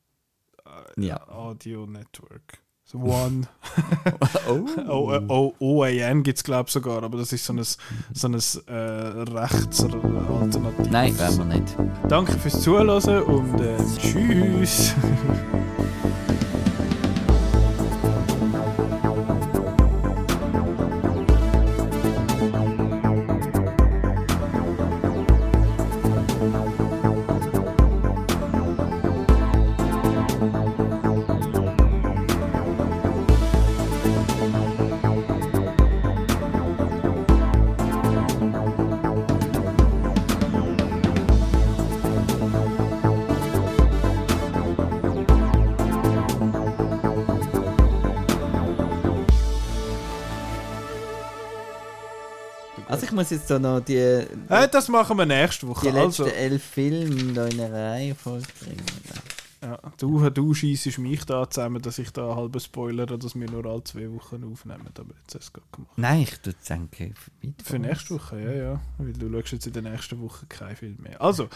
äh, Ja. Audio Network. So One. (laughs) Oh. O, äh, OAN gibt es, glaube ich, sogar, aber das ist so ein, so ein äh, Rechtsalternativ. Nein, werden wir nicht. Danke fürs Zuhören und äh, tschüss. (laughs) jetzt so noch die, Äh, das machen wir nächste Woche. die letzten also, elf Filme da in einer Reihe vollbringen. ja, du, du schießt mich da zusammen, dass ich da halb spoilere, dass wir nur alle zwei Wochen aufnehmen. Aber jetzt hast du es gemacht. Nein, ich würde denken, weit Für nächste Woche, ja, ja. Weil du schaust jetzt in der nächsten Woche keinen Film mehr. Also,